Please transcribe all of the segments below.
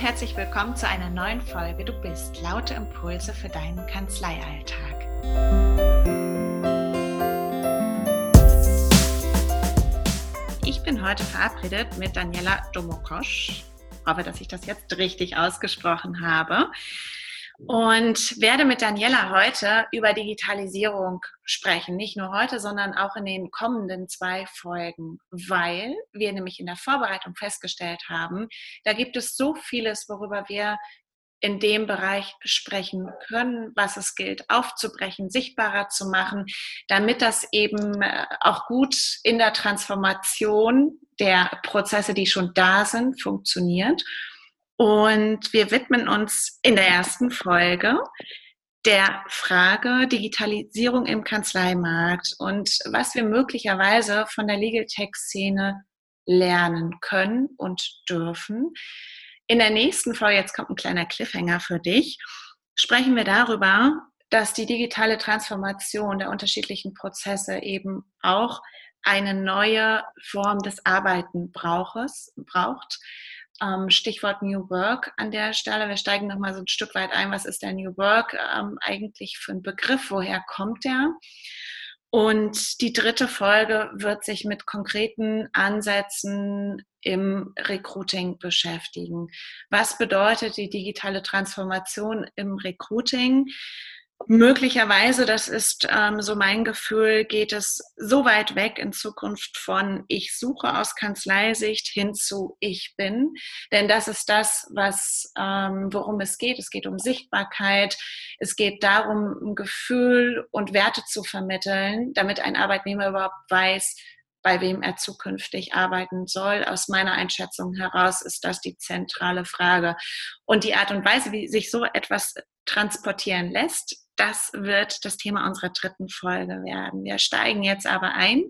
herzlich willkommen zu einer neuen Folge Du bist laute Impulse für deinen Kanzleialltag. Ich bin heute verabredet mit Daniela Domokosch. Ich hoffe, dass ich das jetzt richtig ausgesprochen habe und werde mit Daniela heute über Digitalisierung sprechen. Nicht nur heute, sondern auch in den kommenden zwei Folgen, weil wir nämlich in der Vorbereitung festgestellt haben, da gibt es so vieles, worüber wir in dem Bereich sprechen können, was es gilt aufzubrechen, sichtbarer zu machen, damit das eben äh, auch gut in der Transformation der Prozesse, die schon da sind, funktioniert. Und wir widmen uns in der ersten Folge der Frage Digitalisierung im Kanzleimarkt und was wir möglicherweise von der Legal Tech-Szene lernen können und dürfen. In der nächsten Folge, jetzt kommt ein kleiner Cliffhanger für dich, sprechen wir darüber, dass die digitale Transformation der unterschiedlichen Prozesse eben auch eine neue Form des Arbeiten braucht ähm, Stichwort New Work an der Stelle. Wir steigen nochmal so ein Stück weit ein. Was ist der New Work ähm, eigentlich für ein Begriff? Woher kommt der? Und die dritte Folge wird sich mit konkreten Ansätzen im Recruiting beschäftigen. Was bedeutet die digitale Transformation im Recruiting? Möglicherweise, das ist ähm, so mein Gefühl, geht es so weit weg in Zukunft von ich suche aus Kanzleisicht hin zu ich bin. Denn das ist das, was, ähm, worum es geht. Es geht um Sichtbarkeit. Es geht darum, ein Gefühl und Werte zu vermitteln, damit ein Arbeitnehmer überhaupt weiß, bei wem er zukünftig arbeiten soll. Aus meiner Einschätzung heraus ist das die zentrale Frage. Und die Art und Weise, wie sich so etwas transportieren lässt, das wird das Thema unserer dritten Folge werden. Wir steigen jetzt aber ein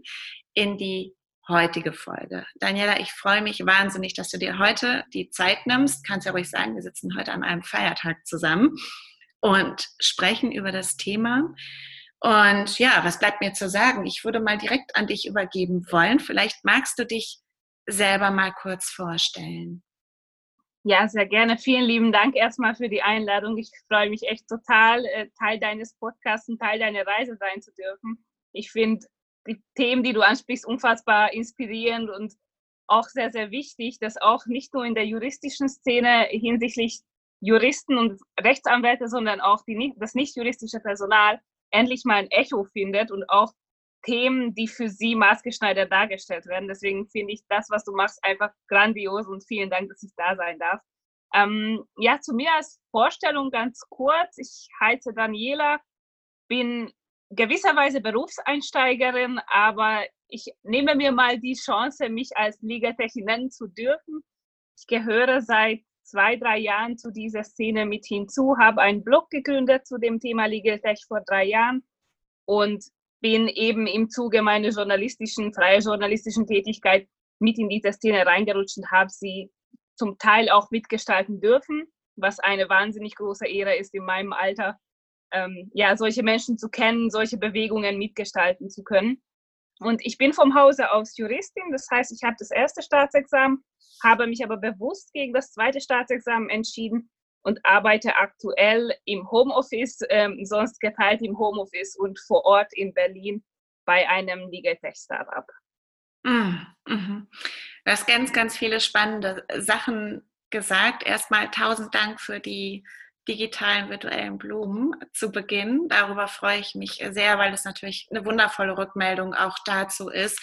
in die heutige Folge. Daniela, ich freue mich wahnsinnig, dass du dir heute die Zeit nimmst. Kannst ja ruhig sagen, wir sitzen heute an einem Feiertag zusammen und sprechen über das Thema. Und ja, was bleibt mir zu sagen? Ich würde mal direkt an dich übergeben wollen. Vielleicht magst du dich selber mal kurz vorstellen. Ja, sehr gerne. Vielen lieben Dank erstmal für die Einladung. Ich freue mich echt total, äh, Teil deines Podcasts und Teil deiner Reise sein zu dürfen. Ich finde die Themen, die du ansprichst, unfassbar inspirierend und auch sehr, sehr wichtig, dass auch nicht nur in der juristischen Szene hinsichtlich Juristen und Rechtsanwälte, sondern auch die, das nicht juristische Personal endlich mal ein Echo findet und auch Themen, die für sie maßgeschneidert dargestellt werden. Deswegen finde ich das, was du machst, einfach grandios und vielen Dank, dass ich da sein darf. Ähm, ja, zu mir als Vorstellung ganz kurz. Ich heiße Daniela, bin gewisserweise Berufseinsteigerin, aber ich nehme mir mal die Chance, mich als Ligatech nennen zu dürfen. Ich gehöre seit zwei, drei Jahren zu dieser Szene mit hinzu, habe einen Blog gegründet zu dem Thema Legal Tech vor drei Jahren und bin eben im Zuge meiner journalistischen, freien journalistischen Tätigkeit mit in diese Szene reingerutscht und habe sie zum Teil auch mitgestalten dürfen, was eine wahnsinnig große Ehre ist in meinem Alter, ähm, ja, solche Menschen zu kennen, solche Bewegungen mitgestalten zu können. Und ich bin vom Hause aus Juristin, das heißt, ich habe das erste Staatsexamen, habe mich aber bewusst gegen das zweite Staatsexamen entschieden und arbeite aktuell im Homeoffice, ähm, sonst geteilt im Homeoffice und vor Ort in Berlin bei einem Legal Tech Startup. Mhm. mhm. Du hast ganz, ganz viele spannende Sachen gesagt. Erstmal tausend Dank für die digitalen virtuellen Blumen zu Beginn. Darüber freue ich mich sehr, weil es natürlich eine wundervolle Rückmeldung auch dazu ist,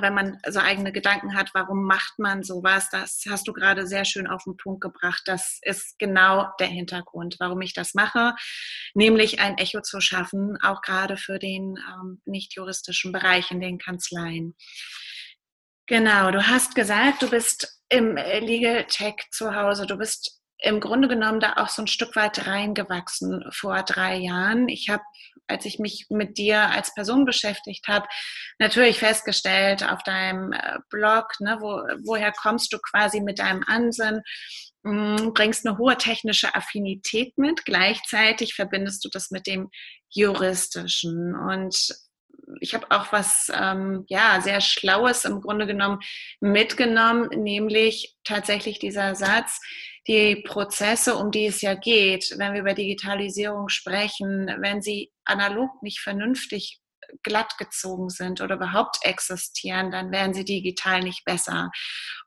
wenn man so eigene Gedanken hat, warum macht man sowas, das hast du gerade sehr schön auf den Punkt gebracht. Das ist genau der Hintergrund, warum ich das mache, nämlich ein Echo zu schaffen, auch gerade für den ähm, nicht juristischen Bereich in den Kanzleien. Genau, du hast gesagt, du bist im Legal Tech zu Hause, du bist im Grunde genommen da auch so ein Stück weit reingewachsen vor drei Jahren. Ich habe, als ich mich mit dir als Person beschäftigt habe, natürlich festgestellt auf deinem äh, Blog, ne, wo, woher kommst du quasi mit deinem Ansinn, hm, bringst eine hohe technische Affinität mit, gleichzeitig verbindest du das mit dem juristischen. Und ich habe auch was ähm, ja sehr Schlaues im Grunde genommen mitgenommen, nämlich tatsächlich dieser Satz: die Prozesse, um die es ja geht, wenn wir über Digitalisierung sprechen, wenn sie analog nicht vernünftig glatt gezogen sind oder überhaupt existieren, dann werden sie digital nicht besser.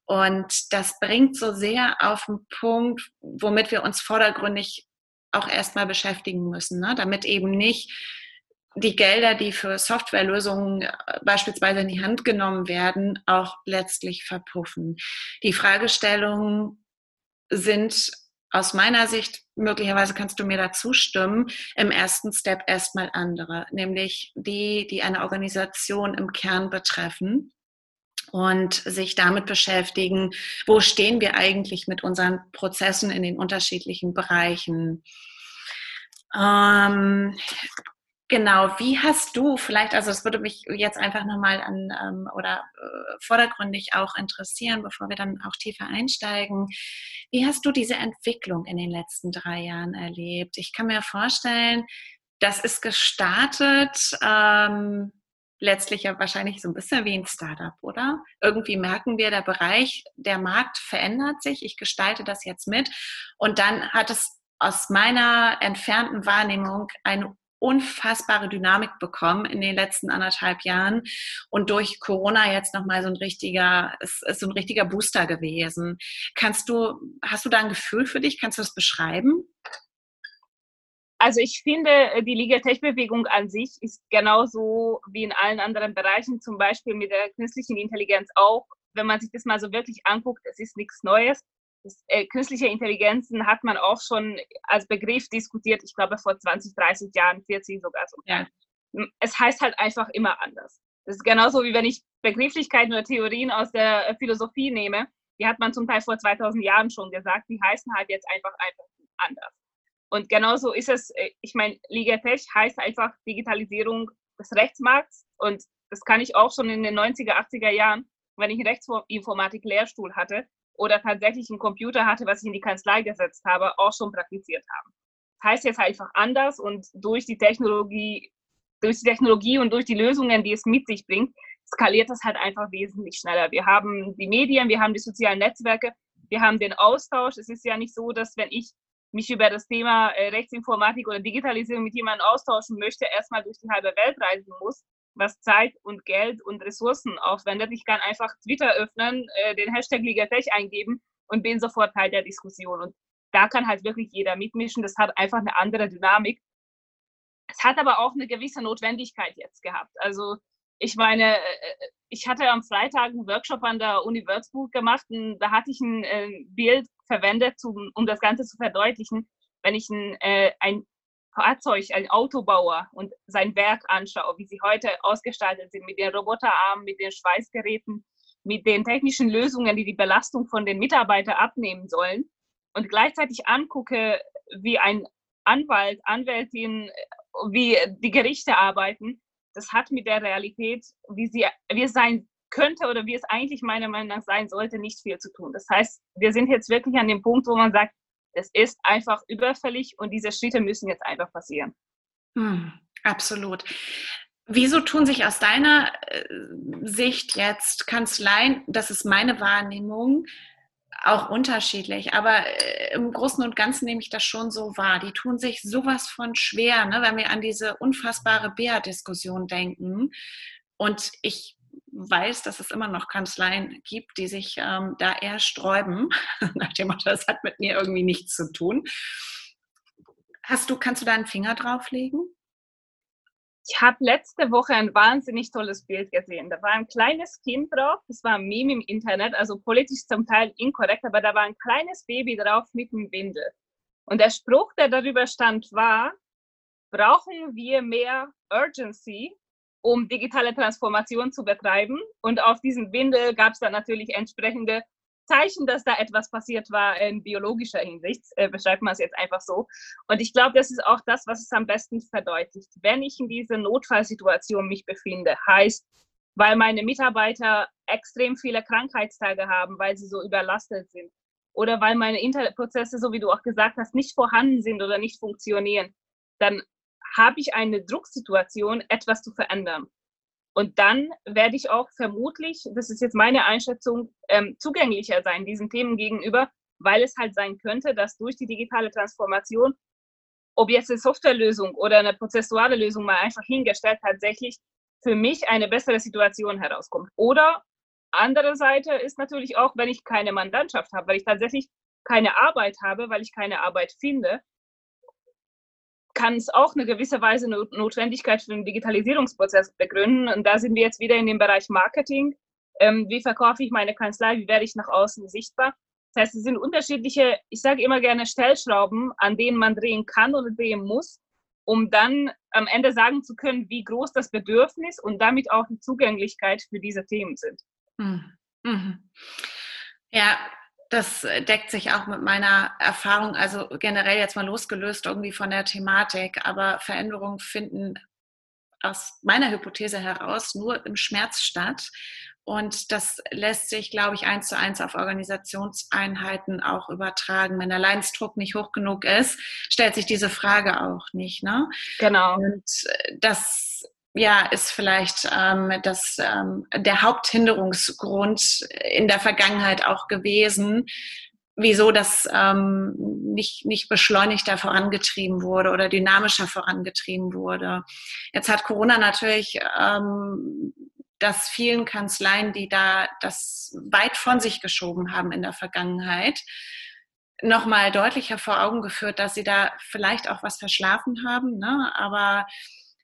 Und das bringt so sehr auf den Punkt, womit wir uns vordergründig auch erstmal beschäftigen müssen, ne? damit eben nicht die Gelder, die für Softwarelösungen äh, beispielsweise in die Hand genommen werden, auch letztlich verpuffen. Die Fragestellungen sind aus meiner Sicht, möglicherweise kannst du mir dazu stimmen, im ersten Step erstmal andere, nämlich die, die eine Organisation im Kern betreffen und sich damit beschäftigen, wo stehen wir eigentlich mit unseren Prozessen in den unterschiedlichen Bereichen. Ähm, Genau, wie hast du vielleicht, also es würde mich jetzt einfach nochmal an ähm, oder äh, vordergründig auch interessieren, bevor wir dann auch tiefer einsteigen, wie hast du diese Entwicklung in den letzten drei Jahren erlebt? Ich kann mir vorstellen, das ist gestartet, ähm, letztlich ja wahrscheinlich so ein bisschen wie ein Startup, oder? Irgendwie merken wir, der Bereich, der Markt verändert sich, ich gestalte das jetzt mit und dann hat es aus meiner entfernten Wahrnehmung eine unfassbare Dynamik bekommen in den letzten anderthalb Jahren und durch Corona jetzt nochmal so ein richtiger, es ist so ein richtiger Booster gewesen. Kannst du, hast du da ein Gefühl für dich? Kannst du das beschreiben? Also ich finde, äh, die Liga Tech-Bewegung an sich ist genauso wie in allen anderen Bereichen, zum Beispiel mit der künstlichen Intelligenz auch. Wenn man sich das mal so wirklich anguckt, es ist nichts Neues äh, künstliche Intelligenzen hat man auch schon als Begriff diskutiert, ich glaube vor 20, 30 Jahren, 40 sogar so. Ja. Es heißt halt einfach immer anders. Das ist genauso wie wenn ich Begrifflichkeiten oder Theorien aus der äh, Philosophie nehme, die hat man zum Teil vor 2000 Jahren schon gesagt, die heißen halt jetzt einfach einfach anders. Und genauso ist es, äh, ich meine, Ligatech heißt einfach Digitalisierung des Rechtsmarkts und das kann ich auch schon in den 90er, 80er Jahren, wenn ich einen Rechtsinformatik-Lehrstuhl hatte, oder tatsächlich einen Computer hatte, was ich in die Kanzlei gesetzt habe, auch schon praktiziert haben. Das heißt jetzt einfach anders und durch die Technologie, durch die Technologie und durch die Lösungen, die es mit sich bringt, skaliert das halt einfach wesentlich schneller. Wir haben die Medien, wir haben die sozialen Netzwerke, wir haben den Austausch. Es ist ja nicht so, dass wenn ich mich über das Thema äh, Rechtsinformatik oder Digitalisierung mit jemandem austauschen möchte, erstmal durch die halbe Welt reisen muss, was Zeit und Geld und Ressourcen aufwendet. Ich kann einfach Twitter öffnen, äh, den Hashtag Ligatech eingeben und bin sofort Teil der Diskussion. Und da kann halt wirklich jeder mitmischen. Das hat einfach eine andere Dynamik. Es hat aber auch eine gewisse Notwendigkeit jetzt gehabt. Also ich meine, äh, ich hatte am Freitag einen Workshop an der Uni Würzburg gemacht und da hatte ich ein äh, Bild verwendet, um das Ganze zu verdeutlichen. Wenn ich ein, ein Fahrzeug, ein Autobauer und sein Werk anschaue, wie sie heute ausgestaltet sind mit den Roboterarmen, mit den Schweißgeräten, mit den technischen Lösungen, die die Belastung von den Mitarbeitern abnehmen sollen und gleichzeitig angucke, wie ein Anwalt, Anwältin, wie die Gerichte arbeiten, das hat mit der Realität, wie, sie, wie es sein könnte oder wie es eigentlich meiner Meinung nach sein sollte, nicht viel zu tun. Das heißt, wir sind jetzt wirklich an dem Punkt, wo man sagt, es ist einfach überfällig und diese Schritte müssen jetzt einfach passieren. Hm, absolut. Wieso tun sich aus deiner äh, Sicht jetzt Kanzleien, das ist meine Wahrnehmung, auch unterschiedlich, aber äh, im Großen und Ganzen nehme ich das schon so wahr. Die tun sich sowas von schwer, ne, wenn wir an diese unfassbare BEA-Diskussion denken. Und ich weiß, dass es immer noch Kanzleien gibt, die sich ähm, da eher sträuben, nach dem Motto, das hat mit mir irgendwie nichts zu tun. Hast du, kannst du da einen Finger drauflegen? Ich habe letzte Woche ein wahnsinnig tolles Bild gesehen. Da war ein kleines Kind drauf, das war ein Meme im Internet, also politisch zum Teil inkorrekt, aber da war ein kleines Baby drauf mit einem Windel. Und der Spruch, der darüber stand, war, brauchen wir mehr Urgency um digitale Transformation zu betreiben. Und auf diesem Windel gab es dann natürlich entsprechende Zeichen, dass da etwas passiert war in biologischer Hinsicht. Äh, beschreibt man es jetzt einfach so. Und ich glaube, das ist auch das, was es am besten verdeutlicht. Wenn ich in dieser Notfallsituation mich befinde, heißt, weil meine Mitarbeiter extrem viele Krankheitstage haben, weil sie so überlastet sind oder weil meine Internetprozesse, so wie du auch gesagt hast, nicht vorhanden sind oder nicht funktionieren, dann habe ich eine Drucksituation, etwas zu verändern. Und dann werde ich auch vermutlich, das ist jetzt meine Einschätzung, ähm, zugänglicher sein diesen Themen gegenüber, weil es halt sein könnte, dass durch die digitale Transformation, ob jetzt eine Softwarelösung oder eine prozessuale Lösung mal einfach hingestellt, tatsächlich für mich eine bessere Situation herauskommt. Oder andere Seite ist natürlich auch, wenn ich keine Mandantschaft habe, weil ich tatsächlich keine Arbeit habe, weil ich keine Arbeit finde, kann es auch eine gewisse Weise Notwendigkeit für den Digitalisierungsprozess begründen. Und da sind wir jetzt wieder in dem Bereich Marketing. Ähm, wie verkaufe ich meine Kanzlei? Wie werde ich nach außen sichtbar? Das heißt, es sind unterschiedliche, ich sage immer gerne Stellschrauben, an denen man drehen kann oder drehen muss, um dann am Ende sagen zu können, wie groß das Bedürfnis und damit auch die Zugänglichkeit für diese Themen sind. Mhm. mhm. Ja, das deckt sich auch mit meiner Erfahrung, also generell jetzt mal losgelöst irgendwie von der Thematik, aber Veränderungen finden aus meiner Hypothese heraus nur im Schmerz statt. Und das lässt sich, glaube ich, eins zu eins auf Organisationseinheiten auch übertragen. Wenn der Leidensdruck nicht hoch genug ist, stellt sich diese Frage auch nicht. Ne? Genau. Und das ja, ist vielleicht ähm, das, ähm, der Haupthinderungsgrund in der Vergangenheit auch gewesen, wieso das ähm, nicht, nicht beschleunigter vorangetrieben wurde oder dynamischer vorangetrieben wurde. Jetzt hat Corona natürlich ähm, das vielen Kanzleien, die da das weit von sich geschoben haben in der Vergangenheit, nochmal deutlicher vor Augen geführt, dass sie da vielleicht auch was verschlafen haben. Ne? Aber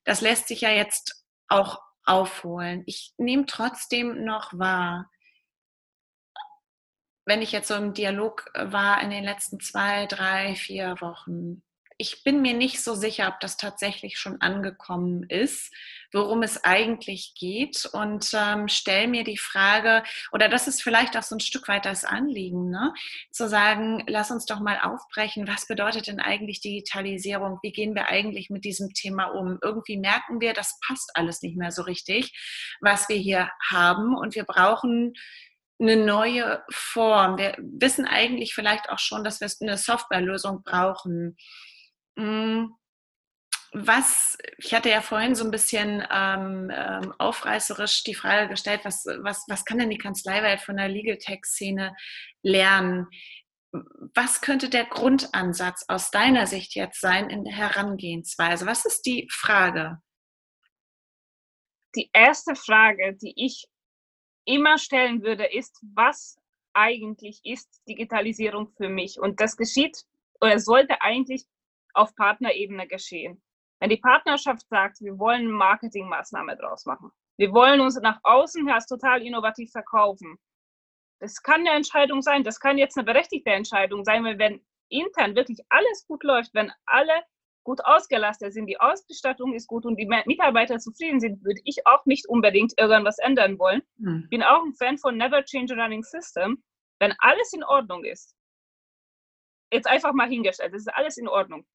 das lässt sich ja jetzt auch aufholen. Ich nehme trotzdem noch wahr, wenn ich jetzt so im Dialog war in den letzten zwei, drei, vier Wochen, ich bin mir nicht so sicher, ob das tatsächlich schon angekommen ist, worum es eigentlich geht und ähm, stelle mir die Frage, oder das ist vielleicht auch so ein Stück weit das Anliegen, ne? zu sagen, lass uns doch mal aufbrechen, was bedeutet denn eigentlich Digitalisierung? Wie gehen wir eigentlich mit diesem Thema um? Irgendwie merken wir, das passt alles nicht mehr so richtig, was wir hier haben und wir brauchen eine neue Form. Wir wissen eigentlich vielleicht auch schon, dass wir eine Softwarelösung brauchen. Hm, was, ich hatte ja vorhin so ein bisschen ähm, ähm, aufreißerisch die Frage gestellt, was, was, was kann denn die Kanzleiwelt von der Legal Tech-Szene lernen? Was könnte der Grundansatz aus deiner Sicht jetzt sein in der Herangehensweise? Was ist die Frage? Die erste Frage, die ich immer stellen würde, ist, was eigentlich ist Digitalisierung für mich? Und das geschieht oder sollte eigentlich auf Partnerebene geschehen. Wenn die Partnerschaft sagt, wir wollen eine Marketingmaßnahme draus machen, wir wollen uns nach außen her total innovativ verkaufen, das kann eine Entscheidung sein, das kann jetzt eine berechtigte Entscheidung sein, weil wenn intern wirklich alles gut läuft, wenn alle gut ausgelastet sind, die Ausgestattung ist gut und die Mitarbeiter zufrieden sind, würde ich auch nicht unbedingt irgendwas ändern wollen. Hm. Bin auch ein Fan von Never Change a Running System. Wenn alles in Ordnung ist, jetzt einfach mal hingestellt, das ist alles in Ordnung,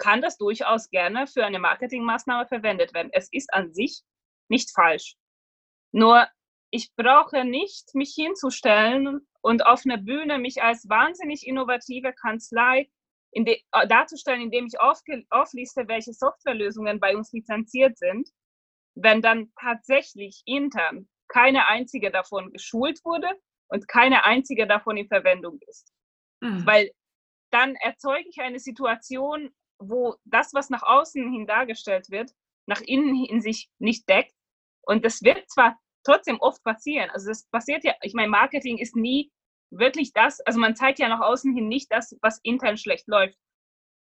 kann das durchaus gerne für eine Marketingmaßnahme verwendet werden. Es ist an sich nicht falsch. Nur ich brauche nicht mich hinzustellen und auf einer Bühne mich als wahnsinnig innovative Kanzlei in de, äh, darzustellen, indem ich aufge, aufliste, welche Softwarelösungen bei uns lizenziert sind, wenn dann tatsächlich intern keine einzige davon geschult wurde und keine einzige davon in Verwendung ist. Mhm. Weil dann erzeuge ich eine Situation, wo das, was nach außen hin dargestellt wird, nach innen in sich nicht deckt. Und das wird zwar trotzdem oft passieren. Also das passiert ja, ich meine, Marketing ist nie wirklich das, also man zeigt ja nach außen hin nicht das, was intern schlecht läuft.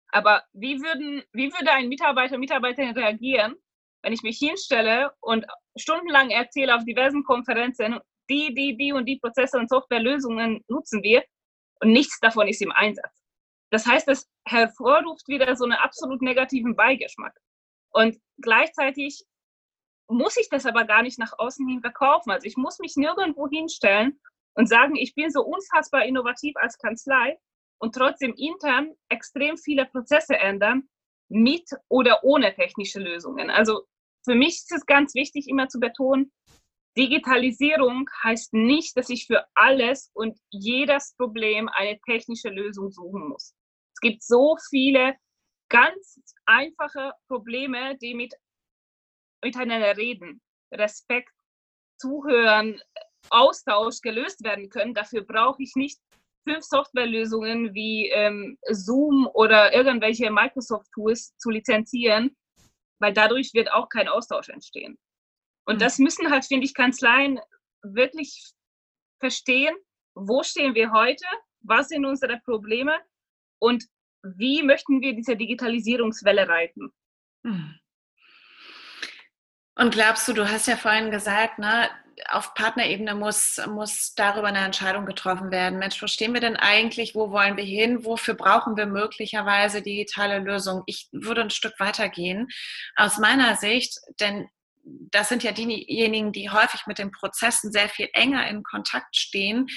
Aber wie, würden, wie würde ein Mitarbeiter, Mitarbeiterin reagieren, wenn ich mich hinstelle und stundenlang erzähle auf diversen Konferenzen, die, die, die und die Prozesse und Softwarelösungen nutzen wir und nichts davon ist im Einsatz. Das heißt, es hervorruft wieder so einen absolut negativen Beigeschmack. Und gleichzeitig muss ich das aber gar nicht nach außen hin verkaufen. Also ich muss mich nirgendwo hinstellen und sagen, ich bin so unfassbar innovativ als Kanzlei und trotzdem intern extrem viele Prozesse ändern, mit oder ohne technische Lösungen. Also für mich ist es ganz wichtig, immer zu betonen, Digitalisierung heißt nicht, dass ich für alles und jedes Problem eine technische Lösung suchen muss gibt so viele ganz einfache Probleme, die mit, miteinander reden, Respekt, Zuhören, Austausch gelöst werden können. Dafür brauche ich nicht fünf Softwarelösungen wie ähm, Zoom oder irgendwelche Microsoft-Tools zu lizenzieren, weil dadurch wird auch kein Austausch entstehen. Und mhm. das müssen halt, finde ich, Kanzleien wirklich verstehen, wo stehen wir heute, was sind unsere Probleme und wie möchten wir diese Digitalisierungswelle reiten. Mhm. Und glaubst du, du hast ja vorhin gesagt, ne, auf Partnerebene muss, muss darüber eine Entscheidung getroffen werden. Mensch, wo stehen wir denn eigentlich? Wo wollen wir hin? Wofür brauchen wir möglicherweise digitale Lösungen? Ich würde ein Stück weitergehen. Aus meiner Sicht, denn das sind ja diejenigen, die häufig mit den Prozessen sehr viel enger in Kontakt stehen,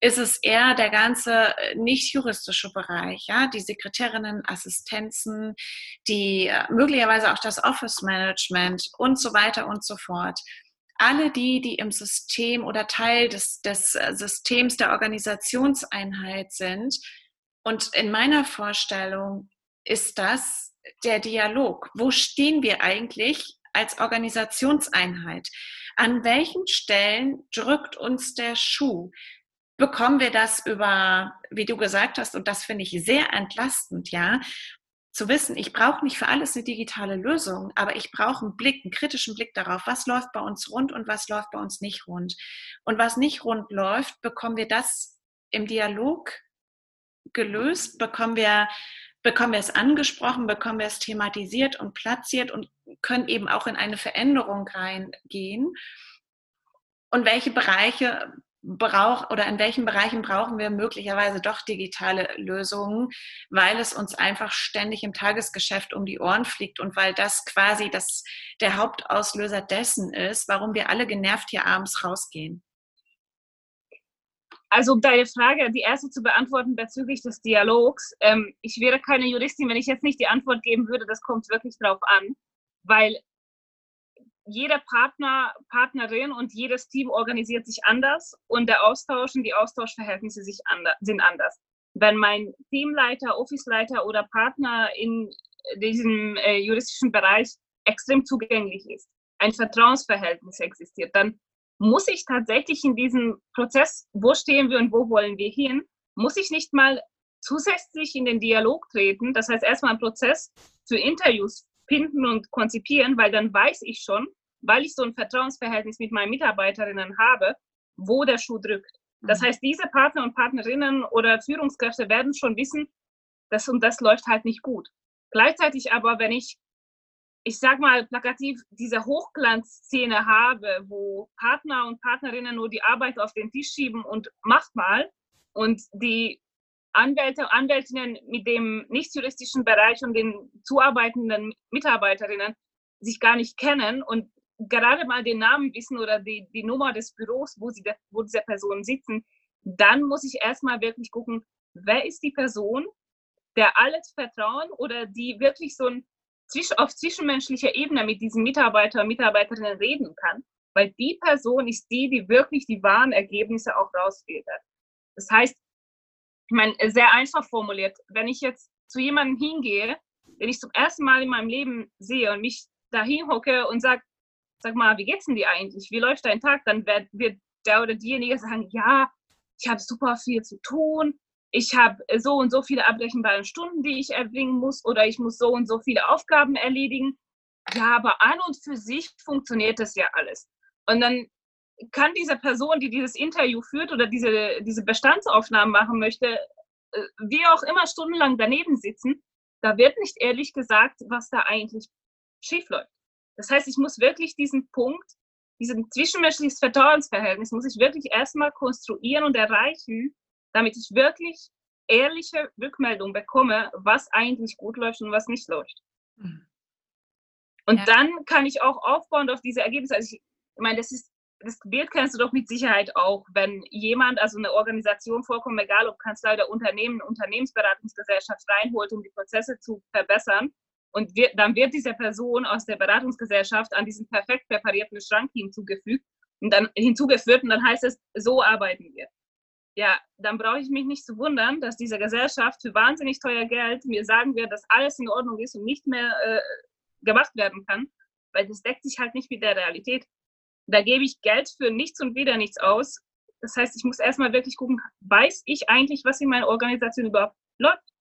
ist es eher der ganze äh, nicht juristische Bereich, ja, die Sekretärinnen, Assistenzen, die äh, möglicherweise auch das Office Management und so weiter und so fort. Alle die, die im System oder Teil des, des äh, Systems der Organisationseinheit sind. Und in meiner Vorstellung ist das der Dialog. Wo stehen wir eigentlich als Organisationseinheit. An welchen Stellen drückt uns der Schuh? Bekommen wir das über, wie du gesagt hast, und das finde ich sehr entlastend, ja, zu wissen, ich brauche nicht für alles eine digitale Lösung, aber ich brauche einen Blick, einen kritischen Blick darauf, was läuft bei uns rund und was läuft bei uns nicht rund. Und was nicht rund läuft, bekommen wir das im Dialog gelöst, bekommen wir bekommen wir es angesprochen, bekommen wir es thematisiert und platziert und können eben auch in eine Veränderung reingehen. Und welche Bereiche braucht oder in welchen Bereichen brauchen wir möglicherweise doch digitale Lösungen, weil es uns einfach ständig im Tagesgeschäft um die Ohren fliegt und weil das quasi das, der Hauptauslöser dessen ist, warum wir alle genervt hier abends rausgehen. Also um deine Frage, die erste zu beantworten bezüglich des Dialogs. Ähm, ich wäre keine Juristin, wenn ich jetzt nicht die Antwort geben würde, das kommt wirklich drauf an, weil jeder Partner, Partnerin und jedes Team organisiert sich anders und der Austausch und die Austauschverhältnisse sich ander, sind anders. Wenn mein Teamleiter, Officeleiter oder Partner in diesem äh, juristischen Bereich extrem zugänglich ist, ein Vertrauensverhältnis existiert, dann muss ich tatsächlich in diesem Prozess, wo stehen wir und wo wollen wir hin, muss ich nicht mal zusätzlich in den Dialog treten. Das heißt, erstmal einen Prozess für Interviews finden und konzipieren, weil dann weiß ich schon, weil ich so ein Vertrauensverhältnis mit meinen Mitarbeiterinnen habe, wo der Schuh drückt. Das mhm. heißt, diese Partner und Partnerinnen oder Führungskräfte werden schon wissen, das und das läuft halt nicht gut. Gleichzeitig aber, wenn ich ich sag mal plakativ, diese Hochglanzszene habe, wo Partner und Partnerinnen nur die Arbeit auf den Tisch schieben und macht mal und die Anwälte, Anwältinnen mit dem nicht-juristischen Bereich und den zuarbeitenden Mitarbeiterinnen sich gar nicht kennen und gerade mal den Namen wissen oder die, die Nummer des Büros, wo, sie, wo diese Personen sitzen, dann muss ich erstmal wirklich gucken, wer ist die Person, der alles vertrauen oder die wirklich so ein auf zwischenmenschlicher Ebene mit diesen Mitarbeiter und Mitarbeiterinnen reden kann, weil die Person ist die, die wirklich die wahren Ergebnisse auch rausfiltert. Das heißt, ich meine, sehr einfach formuliert, wenn ich jetzt zu jemandem hingehe, den ich zum ersten Mal in meinem Leben sehe und mich da hinhocke und sage, sag mal, wie geht's denn dir eigentlich? Wie läuft dein Tag? Dann wird der oder diejenige sagen, ja, ich habe super viel zu tun, ich habe so und so viele abbrechenbare Stunden, die ich erbringen muss oder ich muss so und so viele Aufgaben erledigen. Ja, aber an und für sich funktioniert das ja alles. Und dann kann diese Person, die dieses Interview führt oder diese, diese Bestandsaufnahmen machen möchte, äh, wie auch immer stundenlang daneben sitzen, da wird nicht ehrlich gesagt, was da eigentlich schiefläuft. Das heißt, ich muss wirklich diesen Punkt, diesen zwischenmenschliches Vertrauensverhältnis, muss ich wirklich erstmal konstruieren und erreichen, damit ich wirklich ehrliche Rückmeldung bekomme, was eigentlich gut läuft und was nicht läuft. Mhm. Und ja. dann kann ich auch aufbauen auf diese Ergebnisse. Also ich, ich meine, das ist das Bild kennst du doch mit Sicherheit auch, wenn jemand, also eine Organisation vollkommen egal, ob Kanzlei oder Unternehmen, Unternehmensberatungsgesellschaft reinholt, um die Prozesse zu verbessern. Und wird, dann wird diese Person aus der Beratungsgesellschaft an diesen perfekt präparierten Schrank hinzugefügt und dann hinzugeführt und dann heißt es, so arbeiten wir ja, dann brauche ich mich nicht zu wundern, dass diese Gesellschaft für wahnsinnig teuer Geld mir sagen wird, dass alles in Ordnung ist und nicht mehr äh, gemacht werden kann, weil das deckt sich halt nicht mit der Realität. Da gebe ich Geld für nichts und wieder nichts aus, Das heißt, ich muss erstmal wirklich gucken, weiß ich eigentlich, was in meiner Organisation überhaupt läuft?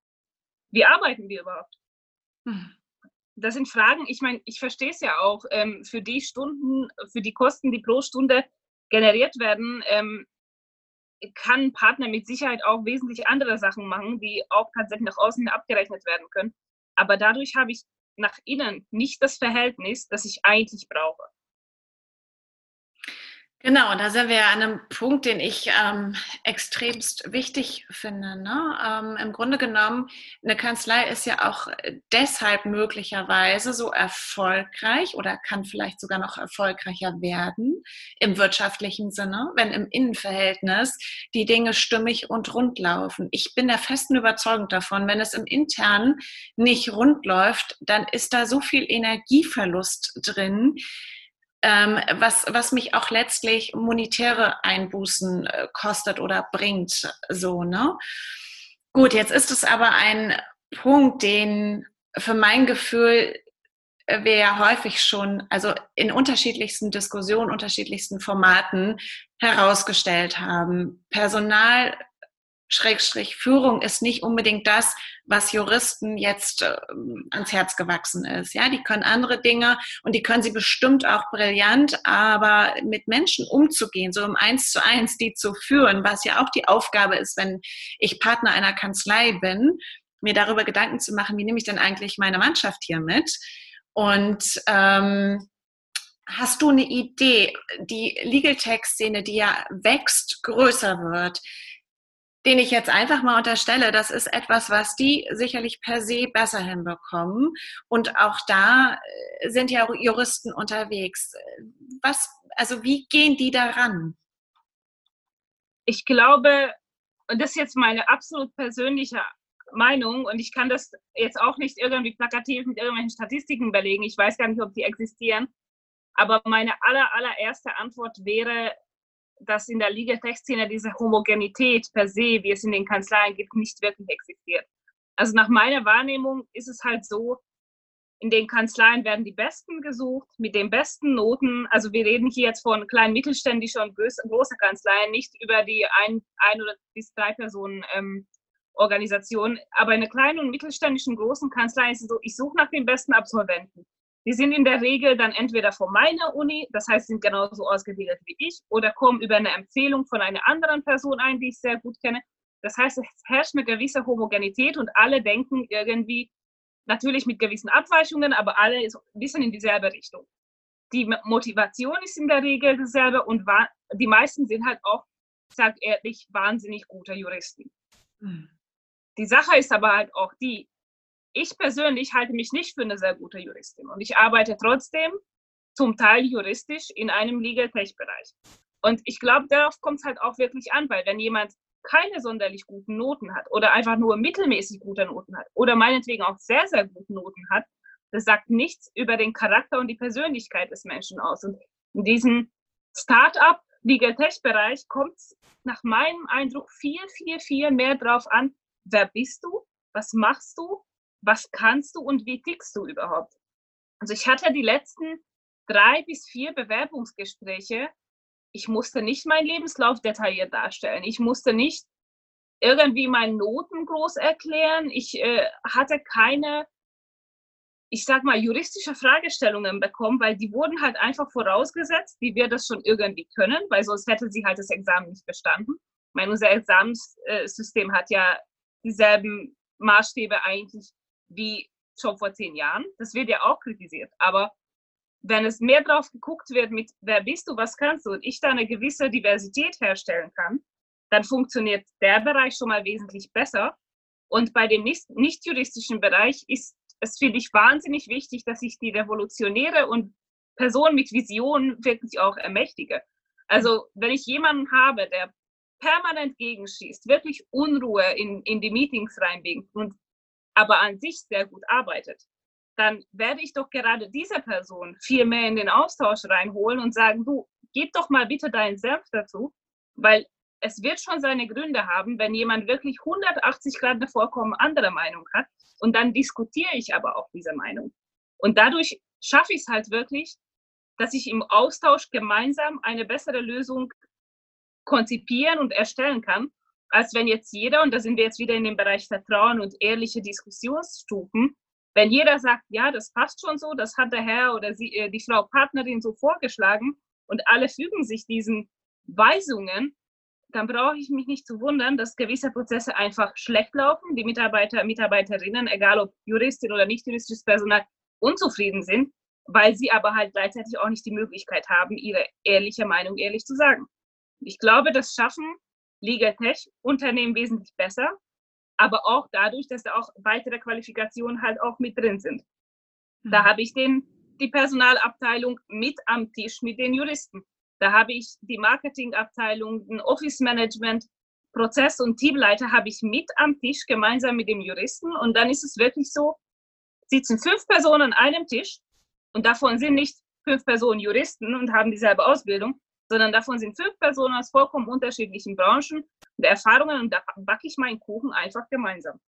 Wie arbeiten wir überhaupt? Hm. Das sind Fragen, ich meine, ich verstehe es ja auch, ähm, für die Stunden, für die Kosten, die pro Stunde generiert werden, ähm, kann ein Partner mit Sicherheit auch wesentlich andere Sachen machen, die auch tatsächlich nach außen abgerechnet werden können. Aber dadurch habe ich nach innen nicht das Verhältnis, das ich eigentlich brauche. Genau, da sind wir an einem Punkt, den ich ähm, extremst wichtig finde. Ne? Ähm, Im Grunde genommen, eine Kanzlei ist ja auch deshalb möglicherweise so erfolgreich oder kann vielleicht sogar noch erfolgreicher werden im wirtschaftlichen Sinne, wenn im Innenverhältnis die Dinge stimmig und rund laufen. Ich bin der festen Überzeugung davon, wenn es im Internen nicht rund läuft, dann ist da so viel Energieverlust drin, ähm, was, was mich auch letztlich monetäre Einbußen äh, kostet oder bringt. So, ne? Gut, jetzt ist es aber ein Punkt, den für mein Gefühl äh, wir ja häufig schon, also in unterschiedlichsten Diskussionen, unterschiedlichsten Formaten herausgestellt haben. Personal Schrägstrich Führung ist nicht unbedingt das, was Juristen jetzt äh, ans Herz gewachsen ist. Ja, die können andere Dinge und die können sie bestimmt auch brillant, aber mit Menschen umzugehen, so im Eins zu eins die zu führen, was ja auch die Aufgabe ist, wenn ich Partner einer Kanzlei bin, mir darüber Gedanken zu machen, wie nehme ich denn eigentlich meine Mannschaft hier mit? Und ähm, Hast du eine Idee, die Legal Tech-Szene, die ja wächst, größer wird, den ich jetzt einfach mal unterstelle, das ist etwas, was die sicherlich per se besser hinbekommen. Und auch da äh, sind ja Juristen unterwegs. Was, also wie gehen die daran? Ich glaube, und das ist jetzt meine absolut persönliche Meinung, und ich kann das jetzt auch nicht irgendwie plakativ mit irgendwelchen Statistiken belegen. Ich weiß gar nicht, ob die existieren. Aber meine aller, allererste Antwort wäre, dass in der Legal-Tech-Szene diese Homogenität per se, wie es in den Kanzleien gibt, nicht wirklich existiert. Also nach meiner Wahrnehmung ist es halt so, in den Kanzleien werden die Besten gesucht, mit den besten Noten. Also wir reden hier jetzt von kleinen mittelständischen und großen Kanzleien, nicht über die ein, ein oder bis drei Personen ähm, Organisation. Aber in einer kleinen und mittelständischen großen Kanzlei ist es so, ich suche nach den besten Absolventen. Die sind in der Regel dann entweder von meiner Uni, das heißt, sind genauso ausgebildet wie ich, oder kommen über eine Empfehlung von einer anderen Person ein, die ich sehr gut kenne. Das heißt, es herrscht eine gewisse Homogenität und alle denken irgendwie, natürlich mit gewissen Abweichungen, aber alle so ein bisschen in dieselbe Richtung. Die Motivation ist in der Regel dieselbe und die meisten sind halt auch, sag ehrlich, wahnsinnig gute Juristen. Mhm. Die Sache ist aber halt auch die, ich persönlich halte mich nicht für eine sehr gute Juristin und ich arbeite trotzdem zum Teil juristisch in einem Legal Tech Bereich. Und ich glaube, darauf kommt es halt auch wirklich an, weil wenn jemand keine sonderlich guten Noten hat oder einfach nur mittelmäßig gute Noten hat oder meinetwegen auch sehr, sehr gute Noten hat, das sagt nichts über den Charakter und die Persönlichkeit des Menschen aus. Und in diesem Start-up Legal Tech Bereich kommt es nach meinem Eindruck viel, viel, viel mehr drauf an, wer bist du, was machst du was kannst du und wie tickst du überhaupt? Also ich hatte die letzten drei bis vier Bewerbungsgespräche. Ich musste nicht meinen Lebenslauf detailliert darstellen. Ich musste nicht irgendwie meine Noten groß erklären. Ich äh, hatte keine, ich sag mal, juristische Fragestellungen bekommen, weil die wurden halt einfach vorausgesetzt, wie wir das schon irgendwie können, weil sonst hätte sie halt das Examen nicht bestanden. Ich meine, unser Examenssystem hat ja dieselben Maßstäbe eigentlich wie schon vor zehn Jahren. Das wird ja auch kritisiert. Aber wenn es mehr drauf geguckt wird mit, wer bist du, was kannst du, und ich da eine gewisse Diversität herstellen kann, dann funktioniert der Bereich schon mal wesentlich besser. Und bei dem nicht-juristischen Bereich ist es, finde ich, wahnsinnig wichtig, dass ich die Revolutionäre und Personen mit Vision wirklich auch ermächtige. Also, wenn ich jemanden habe, der permanent gegenschießt, wirklich Unruhe in, in die Meetings reinbringt und aber an sich sehr gut arbeitet, dann werde ich doch gerade diese Person viel mehr in den Austausch reinholen und sagen, du, gib doch mal bitte deinen Senf dazu, weil es wird schon seine Gründe haben, wenn jemand wirklich 180 Grad eine vollkommen andere Meinung hat und dann diskutiere ich aber auch diese Meinung. Und dadurch schaffe ich es halt wirklich, dass ich im Austausch gemeinsam eine bessere Lösung konzipieren und erstellen kann, als wenn jetzt jeder, und da sind wir jetzt wieder in dem Bereich Vertrauen und ehrliche Diskussionsstufen, wenn jeder sagt, ja, das passt schon so, das hat der Herr oder sie, äh, die Frau Partnerin so vorgeschlagen und alle fügen sich diesen Weisungen, dann brauche ich mich nicht zu wundern, dass gewisse Prozesse einfach schlecht laufen, die Mitarbeiter, Mitarbeiterinnen, egal ob Juristin oder nicht juristisches Personal, unzufrieden sind, weil sie aber halt gleichzeitig auch nicht die Möglichkeit haben, ihre ehrliche Meinung ehrlich zu sagen. Ich glaube, das schaffen Legal Tech Unternehmen wesentlich besser, aber auch dadurch, dass da auch weitere Qualifikationen halt auch mit drin sind. Da mhm. habe ich den, die Personalabteilung mit am Tisch mit den Juristen. Da habe ich die Marketingabteilung, den Office Management, Prozess- und Teamleiter habe ich mit am Tisch gemeinsam mit dem Juristen. Und dann ist es wirklich so, sitzen fünf Personen an einem Tisch und davon sind nicht fünf Personen Juristen und haben dieselbe Ausbildung, sondern davon sind fünf Personen aus vollkommen unterschiedlichen Branchen und Erfahrungen und da backe ich meinen Kuchen einfach gemeinsam.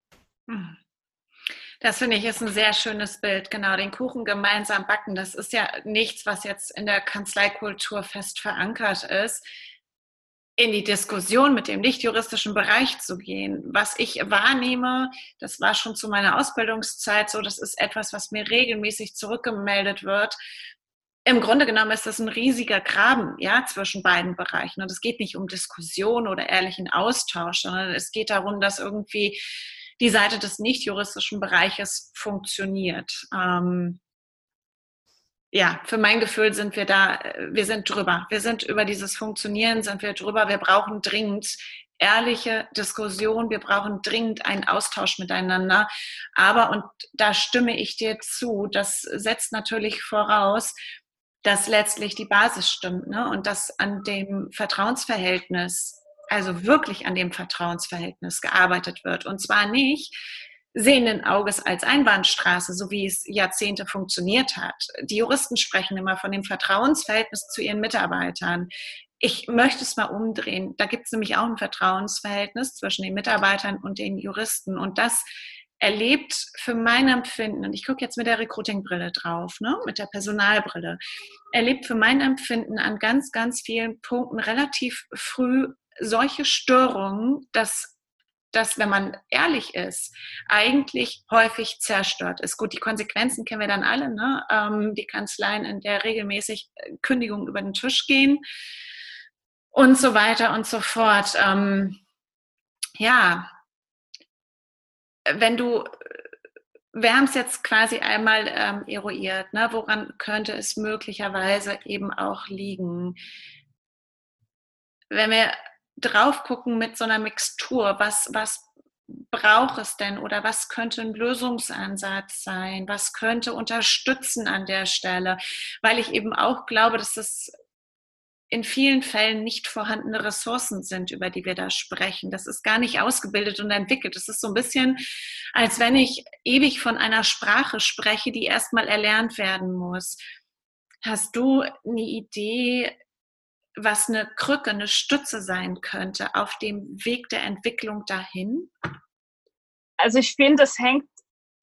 Das finde ich ist ein sehr schönes Bild. Genau, den Kuchen gemeinsam backen. Das ist ja nichts, was jetzt in der Kanzleikultur fest verankert ist, in die Diskussion mit dem nicht-juristischen Bereich zu gehen. Was ich wahrnehme, das war schon zu meiner Ausbildungszeit so, das ist etwas, was mir regelmäßig zurückgemeldet wird. Im Grunde genommen ist das ein riesiger Graben ja, zwischen beiden Bereichen. Und es geht nicht um Diskussion oder ehrlichen Austausch, sondern es geht darum, dass irgendwie die Seite des nicht-juristischen Bereiches funktioniert. Ähm, ja, für mein Gefühl sind wir da, wir sind drüber. Wir sind über dieses Funktionieren, sind wir drüber. Wir brauchen dringend ehrliche Diskussion. Wir brauchen dringend einen Austausch miteinander. Aber, und da stimme ich dir zu, das setzt natürlich voraus, dass letztlich die Basis stimmt ne? und dass an dem Vertrauensverhältnis also wirklich an dem Vertrauensverhältnis gearbeitet wird. Und zwar nicht sehenden Auges als Einbahnstraße, so wie es Jahrzehnte funktioniert hat. Die Juristen sprechen immer von dem Vertrauensverhältnis zu ihren Mitarbeitern. Ich möchte es mal umdrehen. Da gibt es nämlich auch ein Vertrauensverhältnis zwischen den Mitarbeitern und den Juristen. Und das erlebt für mein Empfinden, und ich gucke jetzt mit der Recruiting-Brille drauf, ne, mit der Personalbrille, erlebt für mein Empfinden an ganz, ganz vielen Punkten relativ früh solche Störungen, dass das, wenn man ehrlich ist, eigentlich häufig zerstört ist. Gut, die Konsequenzen kennen wir dann alle, ne? Ähm, die Kanzleien, in der regelmäßig äh, Kündigungen über den Tisch gehen und so weiter und so fort. Ähm, ja, wenn du, wir haben es jetzt quasi einmal ähm, eruiert, ne? woran könnte es möglicherweise eben auch liegen? Wenn wir drauf gucken mit so einer Mixtur, was, was braucht es denn oder was könnte ein Lösungsansatz sein? Was könnte unterstützen an der Stelle? Weil ich eben auch glaube, dass es in vielen Fällen nicht vorhandene Ressourcen sind, über die wir da sprechen. Das ist gar nicht ausgebildet und entwickelt. Es ist so ein bisschen, als wenn ich ewig von einer Sprache spreche, die erstmal erlernt werden muss. Hast du eine Idee, was eine Krücke, eine Stütze sein könnte auf dem Weg der Entwicklung dahin? Also ich finde, es hängt,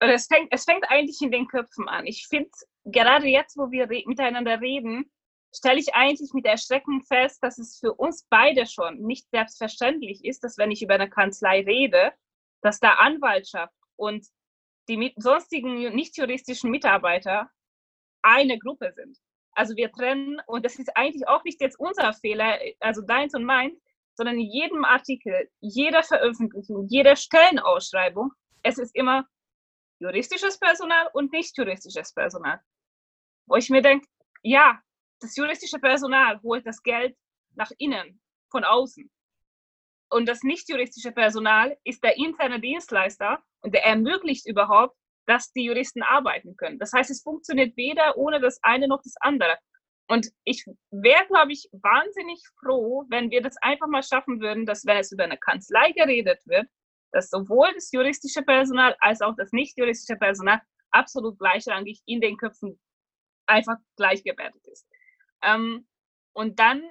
es fängt, es fängt eigentlich in den Köpfen an. Ich finde, gerade jetzt, wo wir re miteinander reden, stelle ich eigentlich mit Erschrecken fest, dass es für uns beide schon nicht selbstverständlich ist, dass wenn ich über eine Kanzlei rede, dass da Anwaltschaft und die sonstigen nicht juristischen Mitarbeiter eine Gruppe sind. Also wir trennen, und das ist eigentlich auch nicht jetzt unser Fehler, also deins und meins, sondern in jedem Artikel, jeder Veröffentlichung, jeder Stellenausschreibung, es ist immer juristisches Personal und nicht juristisches Personal. Wo ich mir denke, ja, das juristische Personal holt das Geld nach innen, von außen. Und das nicht juristische Personal ist der interne Dienstleister und der ermöglicht überhaupt, dass die Juristen arbeiten können. Das heißt, es funktioniert weder ohne das eine noch das andere. Und ich wäre, glaube ich, wahnsinnig froh, wenn wir das einfach mal schaffen würden, dass wenn es über eine Kanzlei geredet wird, dass sowohl das juristische Personal als auch das nicht juristische Personal absolut gleichrangig in den Köpfen einfach gleichgewertet ist. Ähm, und dann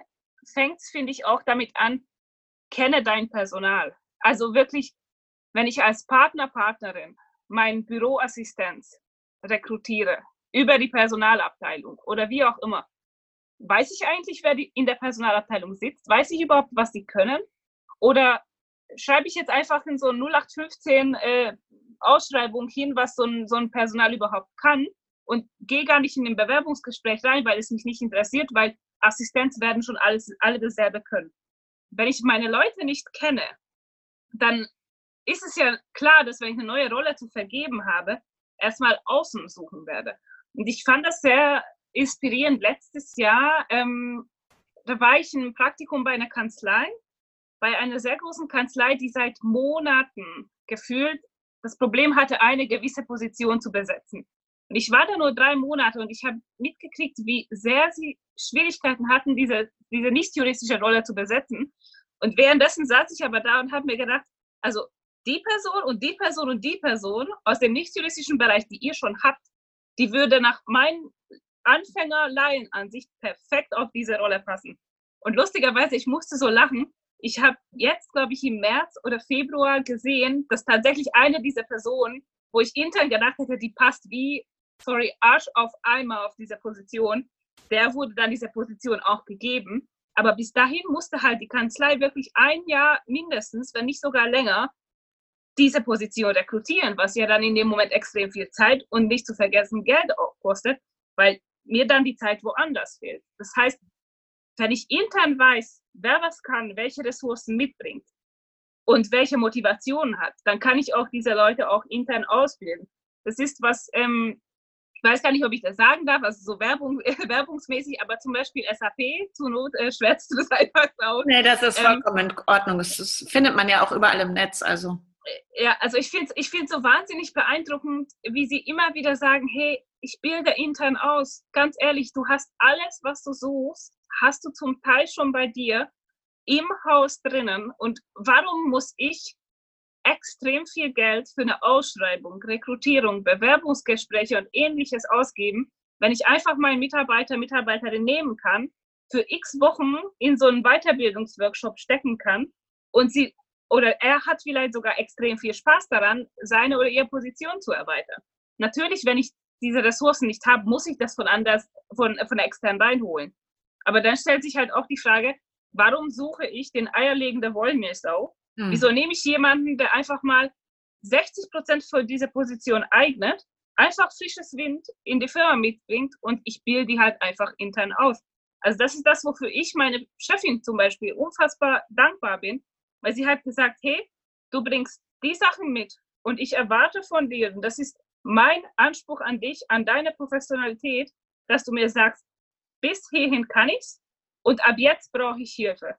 fängt es, finde ich, auch damit an, kenne dein Personal. Also wirklich, wenn ich als Partner, Partnerin meinen Büroassistenz rekrutiere über die Personalabteilung oder wie auch immer, weiß ich eigentlich, wer in der Personalabteilung sitzt? Weiß ich überhaupt, was sie können? Oder schreibe ich jetzt einfach in so 0815 äh, Ausschreibung hin, was so ein, so ein Personal überhaupt kann und gehe gar nicht in den Bewerbungsgespräch rein, weil es mich nicht interessiert, weil Assistenz werden schon alles, alle dasselbe können. Wenn ich meine Leute nicht kenne, dann ist es ja klar, dass wenn ich eine neue Rolle zu vergeben habe, erstmal außen suchen werde. Und ich fand das sehr inspirierend. Letztes Jahr, ähm, da war ich im Praktikum bei einer Kanzlei, bei einer sehr großen Kanzlei, die seit Monaten gefühlt das Problem hatte, eine gewisse Position zu besetzen. Und ich war da nur drei Monate und ich habe mitgekriegt, wie sehr sie Schwierigkeiten hatten, diese, diese nicht juristische Rolle zu besetzen. Und währenddessen saß ich aber da und habe mir gedacht, also die Person und die Person und die Person aus dem nicht juristischen Bereich, die ihr schon habt, die würde nach meinen Anfänger-Laienansicht perfekt auf diese Rolle passen. Und lustigerweise, ich musste so lachen. Ich habe jetzt, glaube ich, im März oder Februar gesehen, dass tatsächlich eine dieser Personen, wo ich intern gedacht hätte, die passt wie, sorry, Arsch auf Eimer auf dieser Position, der wurde dann dieser Position auch gegeben. Aber bis dahin musste halt die Kanzlei wirklich ein Jahr mindestens, wenn nicht sogar länger, diese Position rekrutieren, was ja dann in dem Moment extrem viel Zeit und nicht zu vergessen Geld kostet, weil mir dann die Zeit woanders fehlt. Das heißt, wenn ich intern weiß, wer was kann, welche Ressourcen mitbringt und welche Motivationen hat, dann kann ich auch diese Leute auch intern ausbilden. Das ist was, ähm, ich weiß gar nicht, ob ich das sagen darf, also so Werbung, äh, werbungsmäßig, aber zum Beispiel SAP, zur Not äh, schwärzt du das einfach aus. Nee, das ist ähm, vollkommen ähm, in Ordnung. Das, findet man ja auch überall im Netz, also ja, also ich finde es ich so wahnsinnig beeindruckend, wie sie immer wieder sagen, hey, ich bilde intern aus. Ganz ehrlich, du hast alles, was du suchst, hast du zum Teil schon bei dir im Haus drinnen. Und warum muss ich extrem viel Geld für eine Ausschreibung, Rekrutierung, Bewerbungsgespräche und ähnliches ausgeben, wenn ich einfach meinen Mitarbeiter, Mitarbeiterin nehmen kann, für x Wochen in so einen Weiterbildungsworkshop stecken kann und sie oder er hat vielleicht sogar extrem viel Spaß daran, seine oder ihre Position zu erweitern. Natürlich, wenn ich diese Ressourcen nicht habe, muss ich das von anders, von, von extern reinholen. Aber dann stellt sich halt auch die Frage, warum suche ich den eierlegende Wollmilchsau? Hm. Wieso nehme ich jemanden, der einfach mal 60 Prozent für diese Position eignet, einfach frisches Wind in die Firma mitbringt und ich bilde die halt einfach intern aus. Also das ist das, wofür ich meine Chefin zum Beispiel unfassbar dankbar bin, weil sie hat gesagt, hey, du bringst die Sachen mit und ich erwarte von dir, und das ist mein Anspruch an dich, an deine Professionalität, dass du mir sagst, bis hierhin kann ich's und ab jetzt brauche ich Hilfe.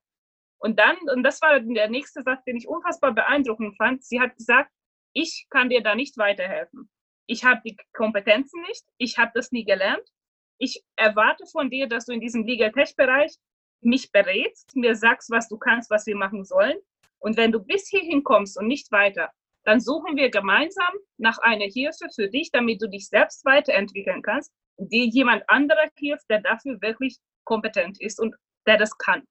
Und dann, und das war der nächste Satz, den ich unfassbar beeindruckend fand, sie hat gesagt, ich kann dir da nicht weiterhelfen. Ich habe die Kompetenzen nicht, ich habe das nie gelernt. Ich erwarte von dir, dass du in diesem Legal Tech Bereich mich berätst, mir sagst, was du kannst, was wir machen sollen. Und wenn du bis hierhin kommst und nicht weiter, dann suchen wir gemeinsam nach einer Hilfe für dich, damit du dich selbst weiterentwickeln kannst, dir jemand anderer hilft, der dafür wirklich kompetent ist und der das kann.